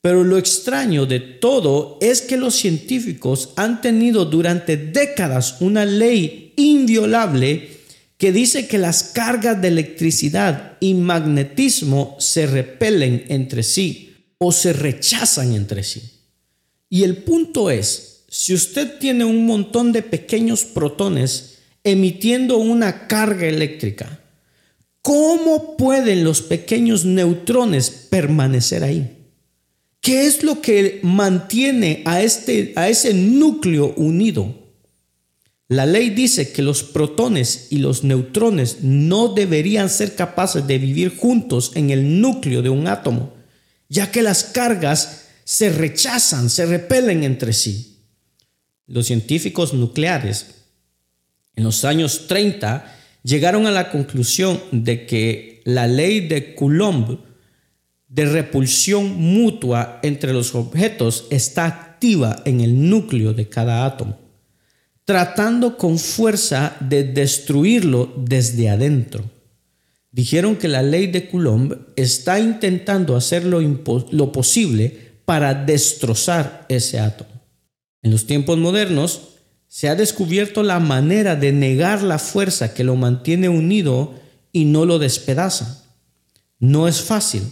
Pero lo extraño de todo es que los científicos han tenido durante décadas una ley inviolable que dice que las cargas de electricidad y magnetismo se repelen entre sí o se rechazan entre sí. Y el punto es, si usted tiene un montón de pequeños protones emitiendo una carga eléctrica, ¿cómo pueden los pequeños neutrones permanecer ahí? ¿Qué es lo que mantiene a, este, a ese núcleo unido? La ley dice que los protones y los neutrones no deberían ser capaces de vivir juntos en el núcleo de un átomo, ya que las cargas se rechazan, se repelen entre sí. Los científicos nucleares en los años 30 llegaron a la conclusión de que la ley de Coulomb de repulsión mutua entre los objetos está activa en el núcleo de cada átomo, tratando con fuerza de destruirlo desde adentro. Dijeron que la ley de Coulomb está intentando hacer lo, lo posible para destrozar ese átomo. En los tiempos modernos se ha descubierto la manera de negar la fuerza que lo mantiene unido y no lo despedaza. No es fácil,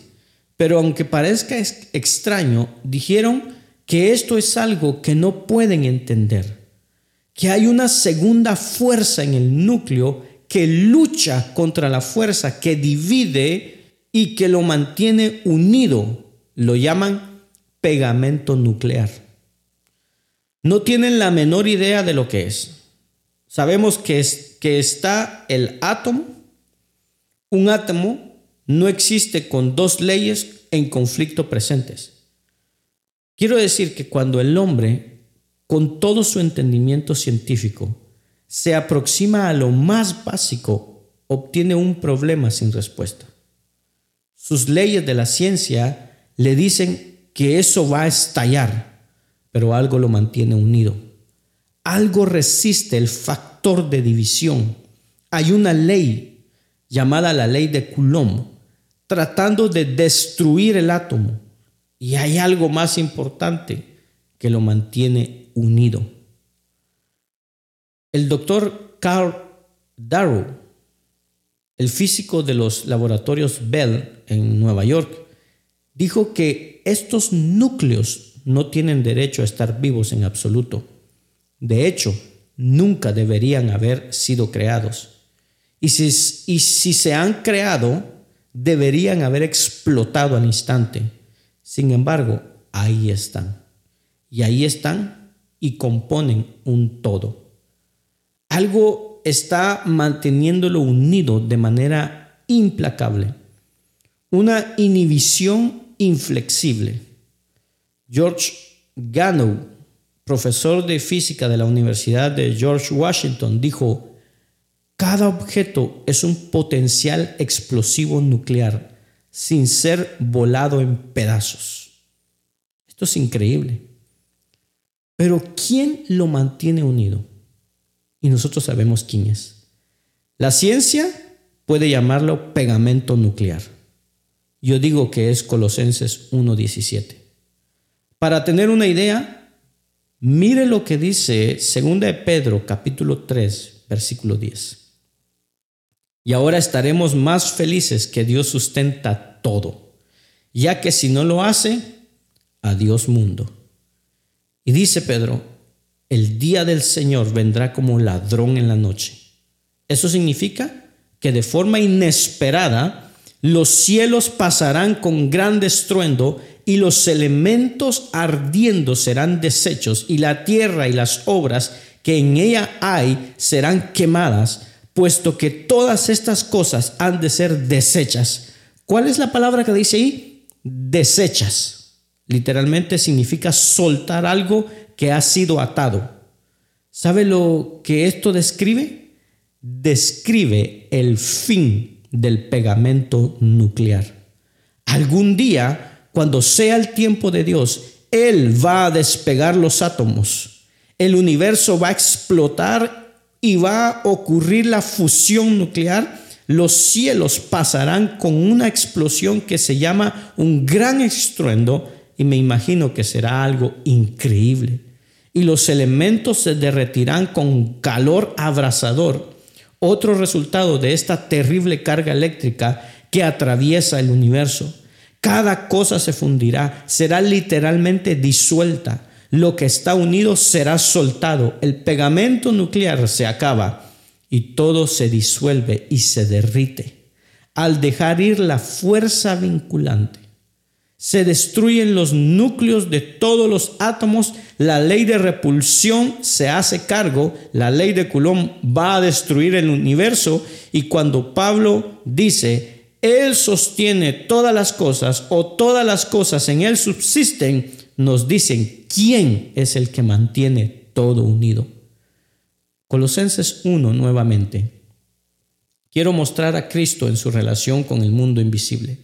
pero aunque parezca extraño, dijeron que esto es algo que no pueden entender, que hay una segunda fuerza en el núcleo que lucha contra la fuerza que divide y que lo mantiene unido. Lo llaman pegamento nuclear. No tienen la menor idea de lo que es. Sabemos que, es, que está el átomo. Un átomo no existe con dos leyes en conflicto presentes. Quiero decir que cuando el hombre, con todo su entendimiento científico, se aproxima a lo más básico, obtiene un problema sin respuesta. Sus leyes de la ciencia le dicen que eso va a estallar, pero algo lo mantiene unido. Algo resiste el factor de división. Hay una ley llamada la ley de Coulomb tratando de destruir el átomo. Y hay algo más importante que lo mantiene unido. El doctor Carl Darrow, el físico de los laboratorios Bell en Nueva York, dijo que estos núcleos no tienen derecho a estar vivos en absoluto. De hecho, nunca deberían haber sido creados. Y si, se han creado, deberían haber explotado al instante. Sin embargo, ahí están. Y ahí están y componen un todo. Algo está manteniéndolo unido de manera implacable. Una inhibición inflexible. George Ganow, profesor de física de la Universidad de George Washington, dijo, cada objeto es un potencial explosivo nuclear sin ser volado en pedazos. Esto es increíble. Pero ¿quién lo mantiene unido? Y nosotros sabemos quién es. La ciencia puede llamarlo pegamento nuclear. Yo digo que es Colosenses 1.17. Para tener una idea, mire lo que dice 2 de Pedro capítulo 3, versículo 10. Y ahora estaremos más felices que Dios sustenta todo, ya que si no lo hace, adiós mundo. Y dice Pedro, el día del Señor vendrá como ladrón en la noche. Eso significa que de forma inesperada los cielos pasarán con gran estruendo y los elementos ardiendo serán deshechos y la tierra y las obras que en ella hay serán quemadas puesto que todas estas cosas han de ser desechas, ¿Cuál es la palabra que dice ahí? Desechas. Literalmente significa soltar algo que ha sido atado. ¿Sabe lo que esto describe? Describe el fin del pegamento nuclear. Algún día, cuando sea el tiempo de Dios, Él va a despegar los átomos. El universo va a explotar y va a ocurrir la fusión nuclear los cielos pasarán con una explosión que se llama un gran estruendo y me imagino que será algo increíble. Y los elementos se derretirán con calor abrasador. Otro resultado de esta terrible carga eléctrica que atraviesa el universo. Cada cosa se fundirá, será literalmente disuelta. Lo que está unido será soltado. El pegamento nuclear se acaba y todo se disuelve y se derrite. Al dejar ir la fuerza vinculante, se destruyen los núcleos de todos los átomos, la ley de repulsión se hace cargo, la ley de Coulomb va a destruir el universo y cuando Pablo dice, Él sostiene todas las cosas o todas las cosas en Él subsisten, nos dicen, ¿quién es el que mantiene todo unido? Colosenses 1 nuevamente. Quiero mostrar a Cristo en su relación con el mundo invisible.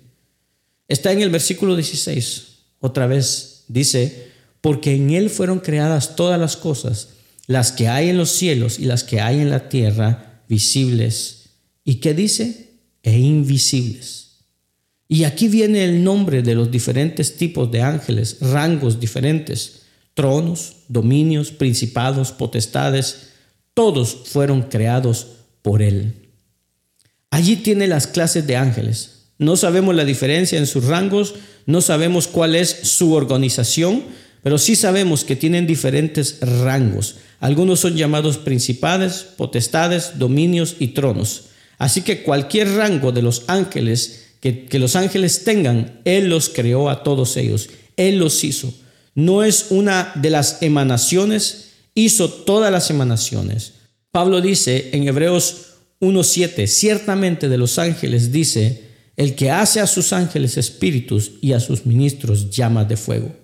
Está en el versículo 16. Otra vez dice, porque en Él fueron creadas todas las cosas, las que hay en los cielos y las que hay en la tierra, visibles. ¿Y qué dice? E invisibles. Y aquí viene el nombre de los diferentes tipos de ángeles, rangos diferentes, tronos, dominios, principados, potestades, todos fueron creados por Él. Allí tiene las clases de ángeles. No sabemos la diferencia en sus rangos, no sabemos cuál es su organización, pero sí sabemos que tienen diferentes rangos. Algunos son llamados principales, potestades, dominios y tronos. Así que cualquier rango de los ángeles que, los ángeles tengan, Él los creó a todos ellos. Él los hizo. No es una de las emanaciones hizo todas las emanaciones. Pablo dice en Hebreos 1.7, ciertamente de los ángeles dice, el que hace a sus ángeles espíritus y a sus ministros llamas de fuego.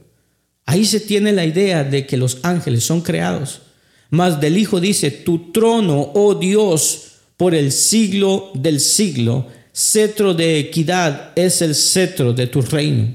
Ahí se tiene la idea de que los ángeles son creados. Mas del Hijo dice, tu trono, oh Dios, por el siglo del siglo, cetro de equidad es el cetro de tu reino.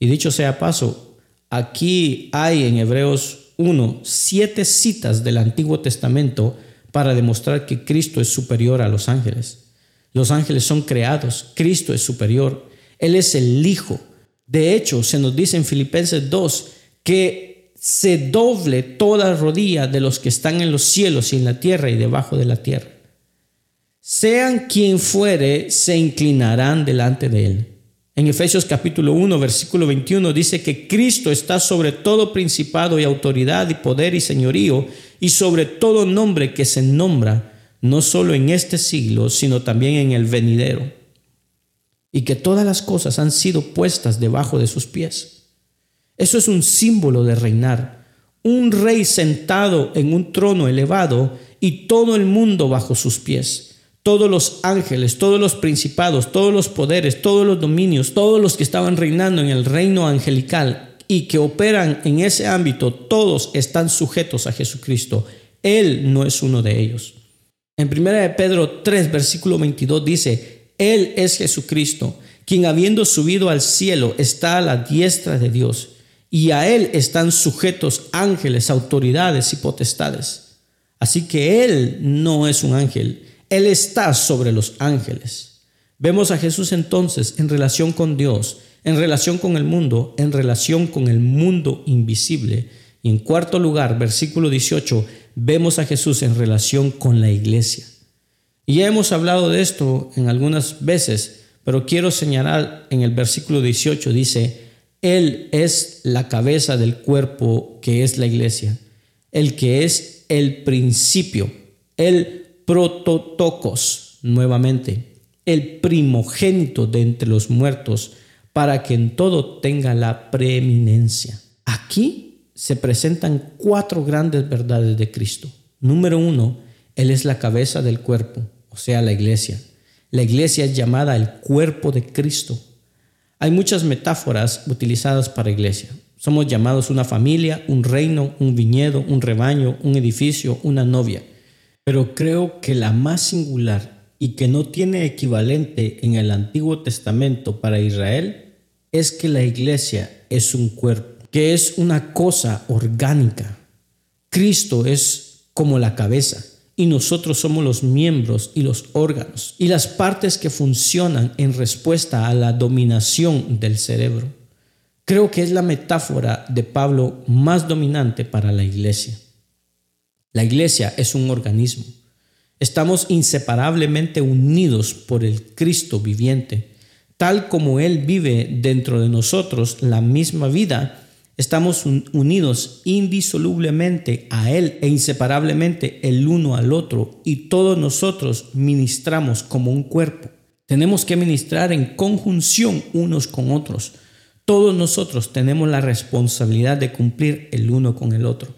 Y dicho sea paso, aquí hay en Hebreos uno, siete citas del Antiguo Testamento para demostrar que Cristo es superior a los ángeles. Los ángeles son creados, Cristo es superior, Él es el Hijo. De hecho, se nos dice en Filipenses 2 que se doble toda rodilla de los que están en los cielos y en la tierra y debajo de la tierra. Sean quien fuere, se inclinarán delante de Él. En Efesios capítulo 1, versículo 21 dice que Cristo está sobre todo principado y autoridad y poder y señorío y sobre todo nombre que se nombra, no solo en este siglo, sino también en el venidero. Y que todas las cosas han sido puestas debajo de sus pies. Eso es un símbolo de reinar. Un rey sentado en un trono elevado y todo el mundo bajo sus pies todos los ángeles, todos los principados, todos los poderes, todos los dominios, todos los que estaban reinando en el reino angelical y que operan en ese ámbito, todos están sujetos a Jesucristo. Él no es uno de ellos. En 1 de Pedro 3, versículo 22 dice, Él es Jesucristo, quien habiendo subido al cielo está a la diestra de Dios, y a Él están sujetos ángeles, autoridades y potestades. Así que Él no es un ángel, él está sobre los ángeles. Vemos a Jesús entonces en relación con Dios, en relación con el mundo, en relación con el mundo invisible. Y en cuarto lugar, versículo 18, vemos a Jesús en relación con la iglesia. Y ya hemos hablado de esto en algunas veces, pero quiero señalar en el versículo 18, dice, Él es la cabeza del cuerpo que es la iglesia, el que es el principio, el prototocos, nuevamente, el primogénito de entre los muertos, para que en todo tenga la preeminencia. Aquí se presentan cuatro grandes verdades de Cristo. Número uno, Él es la cabeza del cuerpo, o sea, la iglesia. La iglesia es llamada el cuerpo de Cristo. Hay muchas metáforas utilizadas para iglesia. Somos llamados una familia, un reino, un viñedo, un rebaño, un edificio, una novia. Pero creo que la más singular y que no tiene equivalente en el Antiguo Testamento para Israel es que la iglesia es un cuerpo, que es una cosa orgánica. Cristo es como la cabeza y nosotros somos los miembros y los órganos y las partes que funcionan en respuesta a la dominación del cerebro. Creo que es la metáfora de Pablo más dominante para la iglesia. La iglesia es un organismo. Estamos inseparablemente unidos por el Cristo viviente. Tal como Él vive dentro de nosotros la misma vida, estamos unidos indisolublemente a Él e inseparablemente el uno al otro y todos nosotros ministramos como un cuerpo. Tenemos que ministrar en conjunción unos con otros. Todos nosotros tenemos la responsabilidad de cumplir el uno con el otro.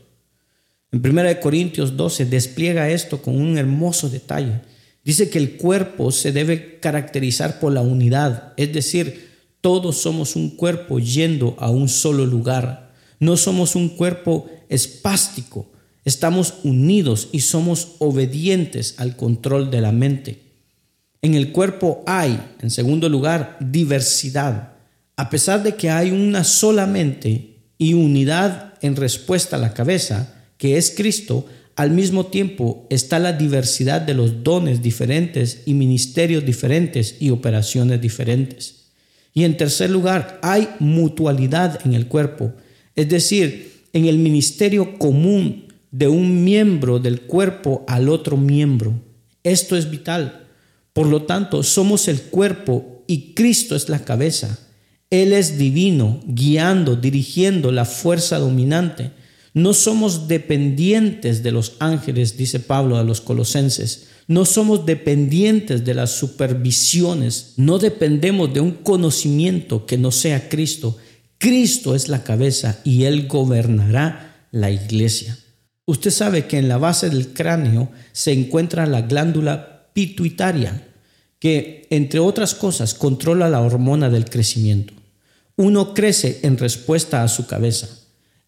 En 1 Corintios 12 despliega esto con un hermoso detalle. Dice que el cuerpo se debe caracterizar por la unidad, es decir, todos somos un cuerpo yendo a un solo lugar. No somos un cuerpo espástico, estamos unidos y somos obedientes al control de la mente. En el cuerpo hay, en segundo lugar, diversidad. A pesar de que hay una sola mente y unidad en respuesta a la cabeza, que es Cristo, al mismo tiempo está la diversidad de los dones diferentes y ministerios diferentes y operaciones diferentes. Y en tercer lugar, hay mutualidad en el cuerpo, es decir, en el ministerio común de un miembro del cuerpo al otro miembro. Esto es vital. Por lo tanto, somos el cuerpo y Cristo es la cabeza. Él es divino, guiando, dirigiendo la fuerza dominante. No somos dependientes de los ángeles, dice Pablo a los colosenses. No somos dependientes de las supervisiones. No dependemos de un conocimiento que no sea Cristo. Cristo es la cabeza y Él gobernará la iglesia. Usted sabe que en la base del cráneo se encuentra la glándula pituitaria, que entre otras cosas controla la hormona del crecimiento. Uno crece en respuesta a su cabeza.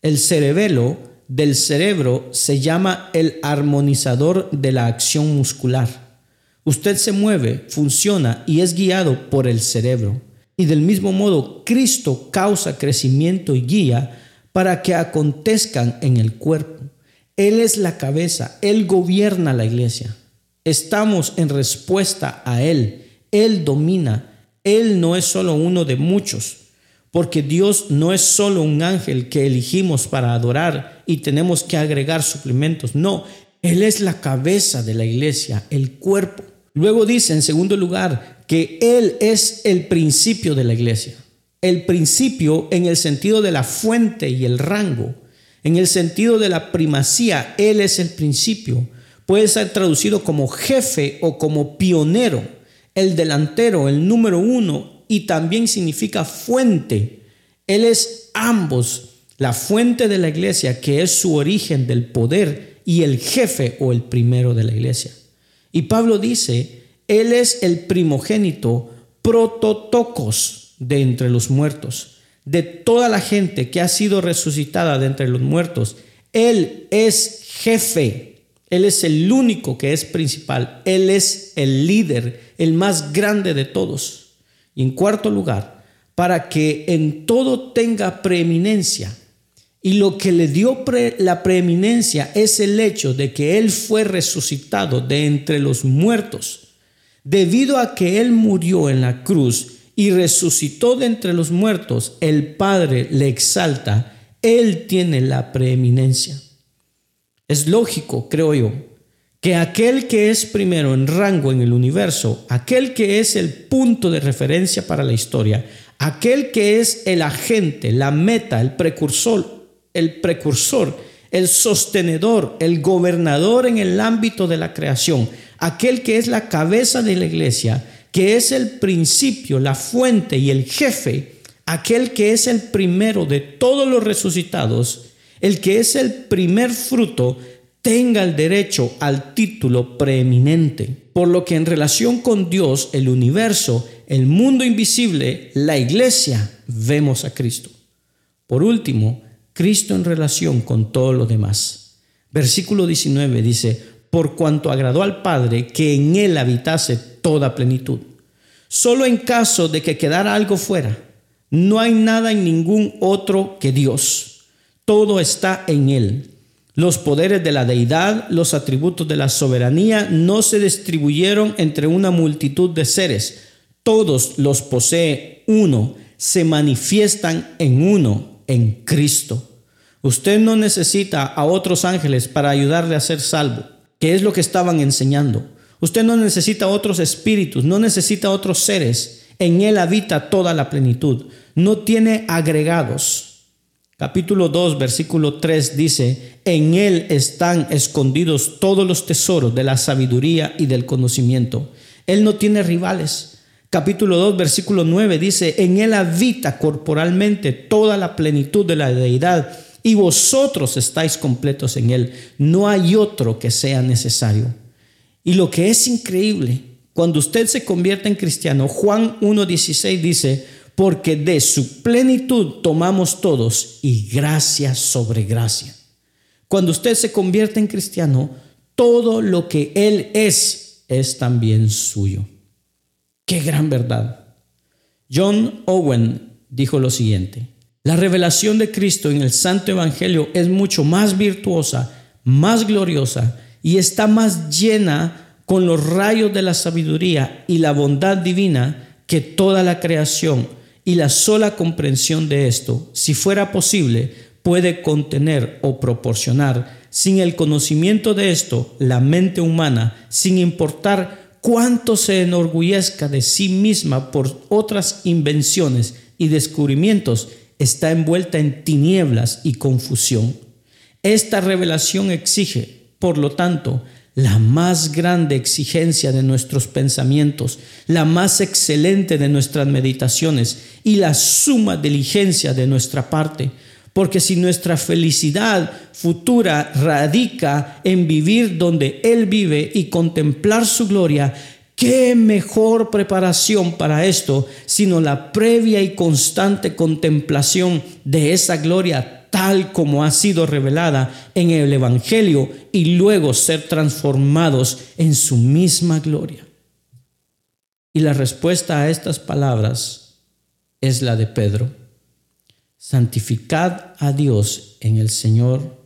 El cerebelo del cerebro se llama el armonizador de la acción muscular. Usted se mueve, funciona y es guiado por el cerebro. Y del mismo modo, Cristo causa crecimiento y guía para que acontezcan en el cuerpo. Él es la cabeza, Él gobierna la iglesia. Estamos en respuesta a Él. Él domina. Él no es solo uno de muchos. Porque Dios no es solo un ángel que elegimos para adorar y tenemos que agregar suplementos. No, Él es la cabeza de la iglesia, el cuerpo. Luego dice en segundo lugar que Él es el principio de la iglesia. El principio en el sentido de la fuente y el rango. En el sentido de la primacía, Él es el principio. Puede ser traducido como jefe o como pionero, el delantero, el número uno, y también significa fuente. Él es ambos, la fuente de la iglesia, que es su origen del poder, y el jefe o el primero de la iglesia. Y Pablo dice, Él es el primogénito prototocos de entre los muertos, de toda la gente que ha sido resucitada de entre los muertos. Él es jefe, Él es el único que es principal, Él es el líder, el más grande de todos. Y en cuarto lugar, para que en todo tenga preeminencia. Y lo que le dio la preeminencia es el hecho de que Él fue resucitado de entre los muertos. Debido a que Él murió en la cruz y resucitó de entre los muertos, el Padre le exalta. Él tiene la preeminencia. Es lógico, creo yo, que aquel que es primero en rango en el universo, aquel que es el punto de referencia para la historia, aquel que es el agente, la meta, el precursor, el precursor, el sostenedor, el gobernador en el ámbito de la creación, aquel que es la cabeza de la iglesia, que es el principio, la fuente y el jefe, aquel que es el primero de todos los resucitados, el que es el primer fruto tenga el derecho al título preeminente. por lo que en relación con Dios, el universo, el mundo invisible, la iglesia, vemos a Cristo. Por último, Cristo en relación con todo lo demás. Versículo 19 dice, por cuanto agradó al Padre que en él habitase toda plenitud. Solo en caso de que quedara algo fuera, no hay nada en ningún otro que Dios. Todo está en él. Los poderes de la deidad, los atributos de la soberanía no se distribuyeron entre una multitud de seres. Todos los posee uno, se manifiestan en uno, en Cristo. Usted no necesita a otros ángeles para ayudarle a ser salvo, que es lo que estaban enseñando. Usted no necesita otros espíritus, no necesita otros seres. En Él habita toda la plenitud. No tiene agregados. Capítulo 2, versículo 3 dice, en Él están escondidos todos los tesoros de la sabiduría y del conocimiento. Él no tiene rivales. Capítulo 2, versículo 9 dice, en Él habita corporalmente toda la plenitud de la deidad y vosotros estáis completos en Él. No hay otro que sea necesario. Y lo que es increíble, cuando usted se convierte en cristiano, Juan 1.16 dice, porque de su plenitud tomamos todos y gracia sobre gracia. Cuando usted se convierte en cristiano, todo lo que Él es es también suyo. Qué gran verdad. John Owen dijo lo siguiente, la revelación de Cristo en el Santo Evangelio es mucho más virtuosa, más gloriosa y está más llena con los rayos de la sabiduría y la bondad divina que toda la creación y la sola comprensión de esto, si fuera posible, puede contener o proporcionar. Sin el conocimiento de esto, la mente humana, sin importar cuánto se enorgullezca de sí misma por otras invenciones y descubrimientos, está envuelta en tinieblas y confusión. Esta revelación exige, por lo tanto, la más grande exigencia de nuestros pensamientos, la más excelente de nuestras meditaciones y la suma diligencia de nuestra parte. Porque si nuestra felicidad futura radica en vivir donde Él vive y contemplar su gloria, ¿Qué mejor preparación para esto sino la previa y constante contemplación de esa gloria tal como ha sido revelada en el Evangelio y luego ser transformados en su misma gloria? Y la respuesta a estas palabras es la de Pedro. Santificad a Dios en el Señor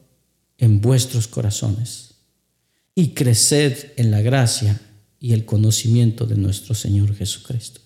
en vuestros corazones y creced en la gracia y el conocimiento de nuestro Señor Jesucristo.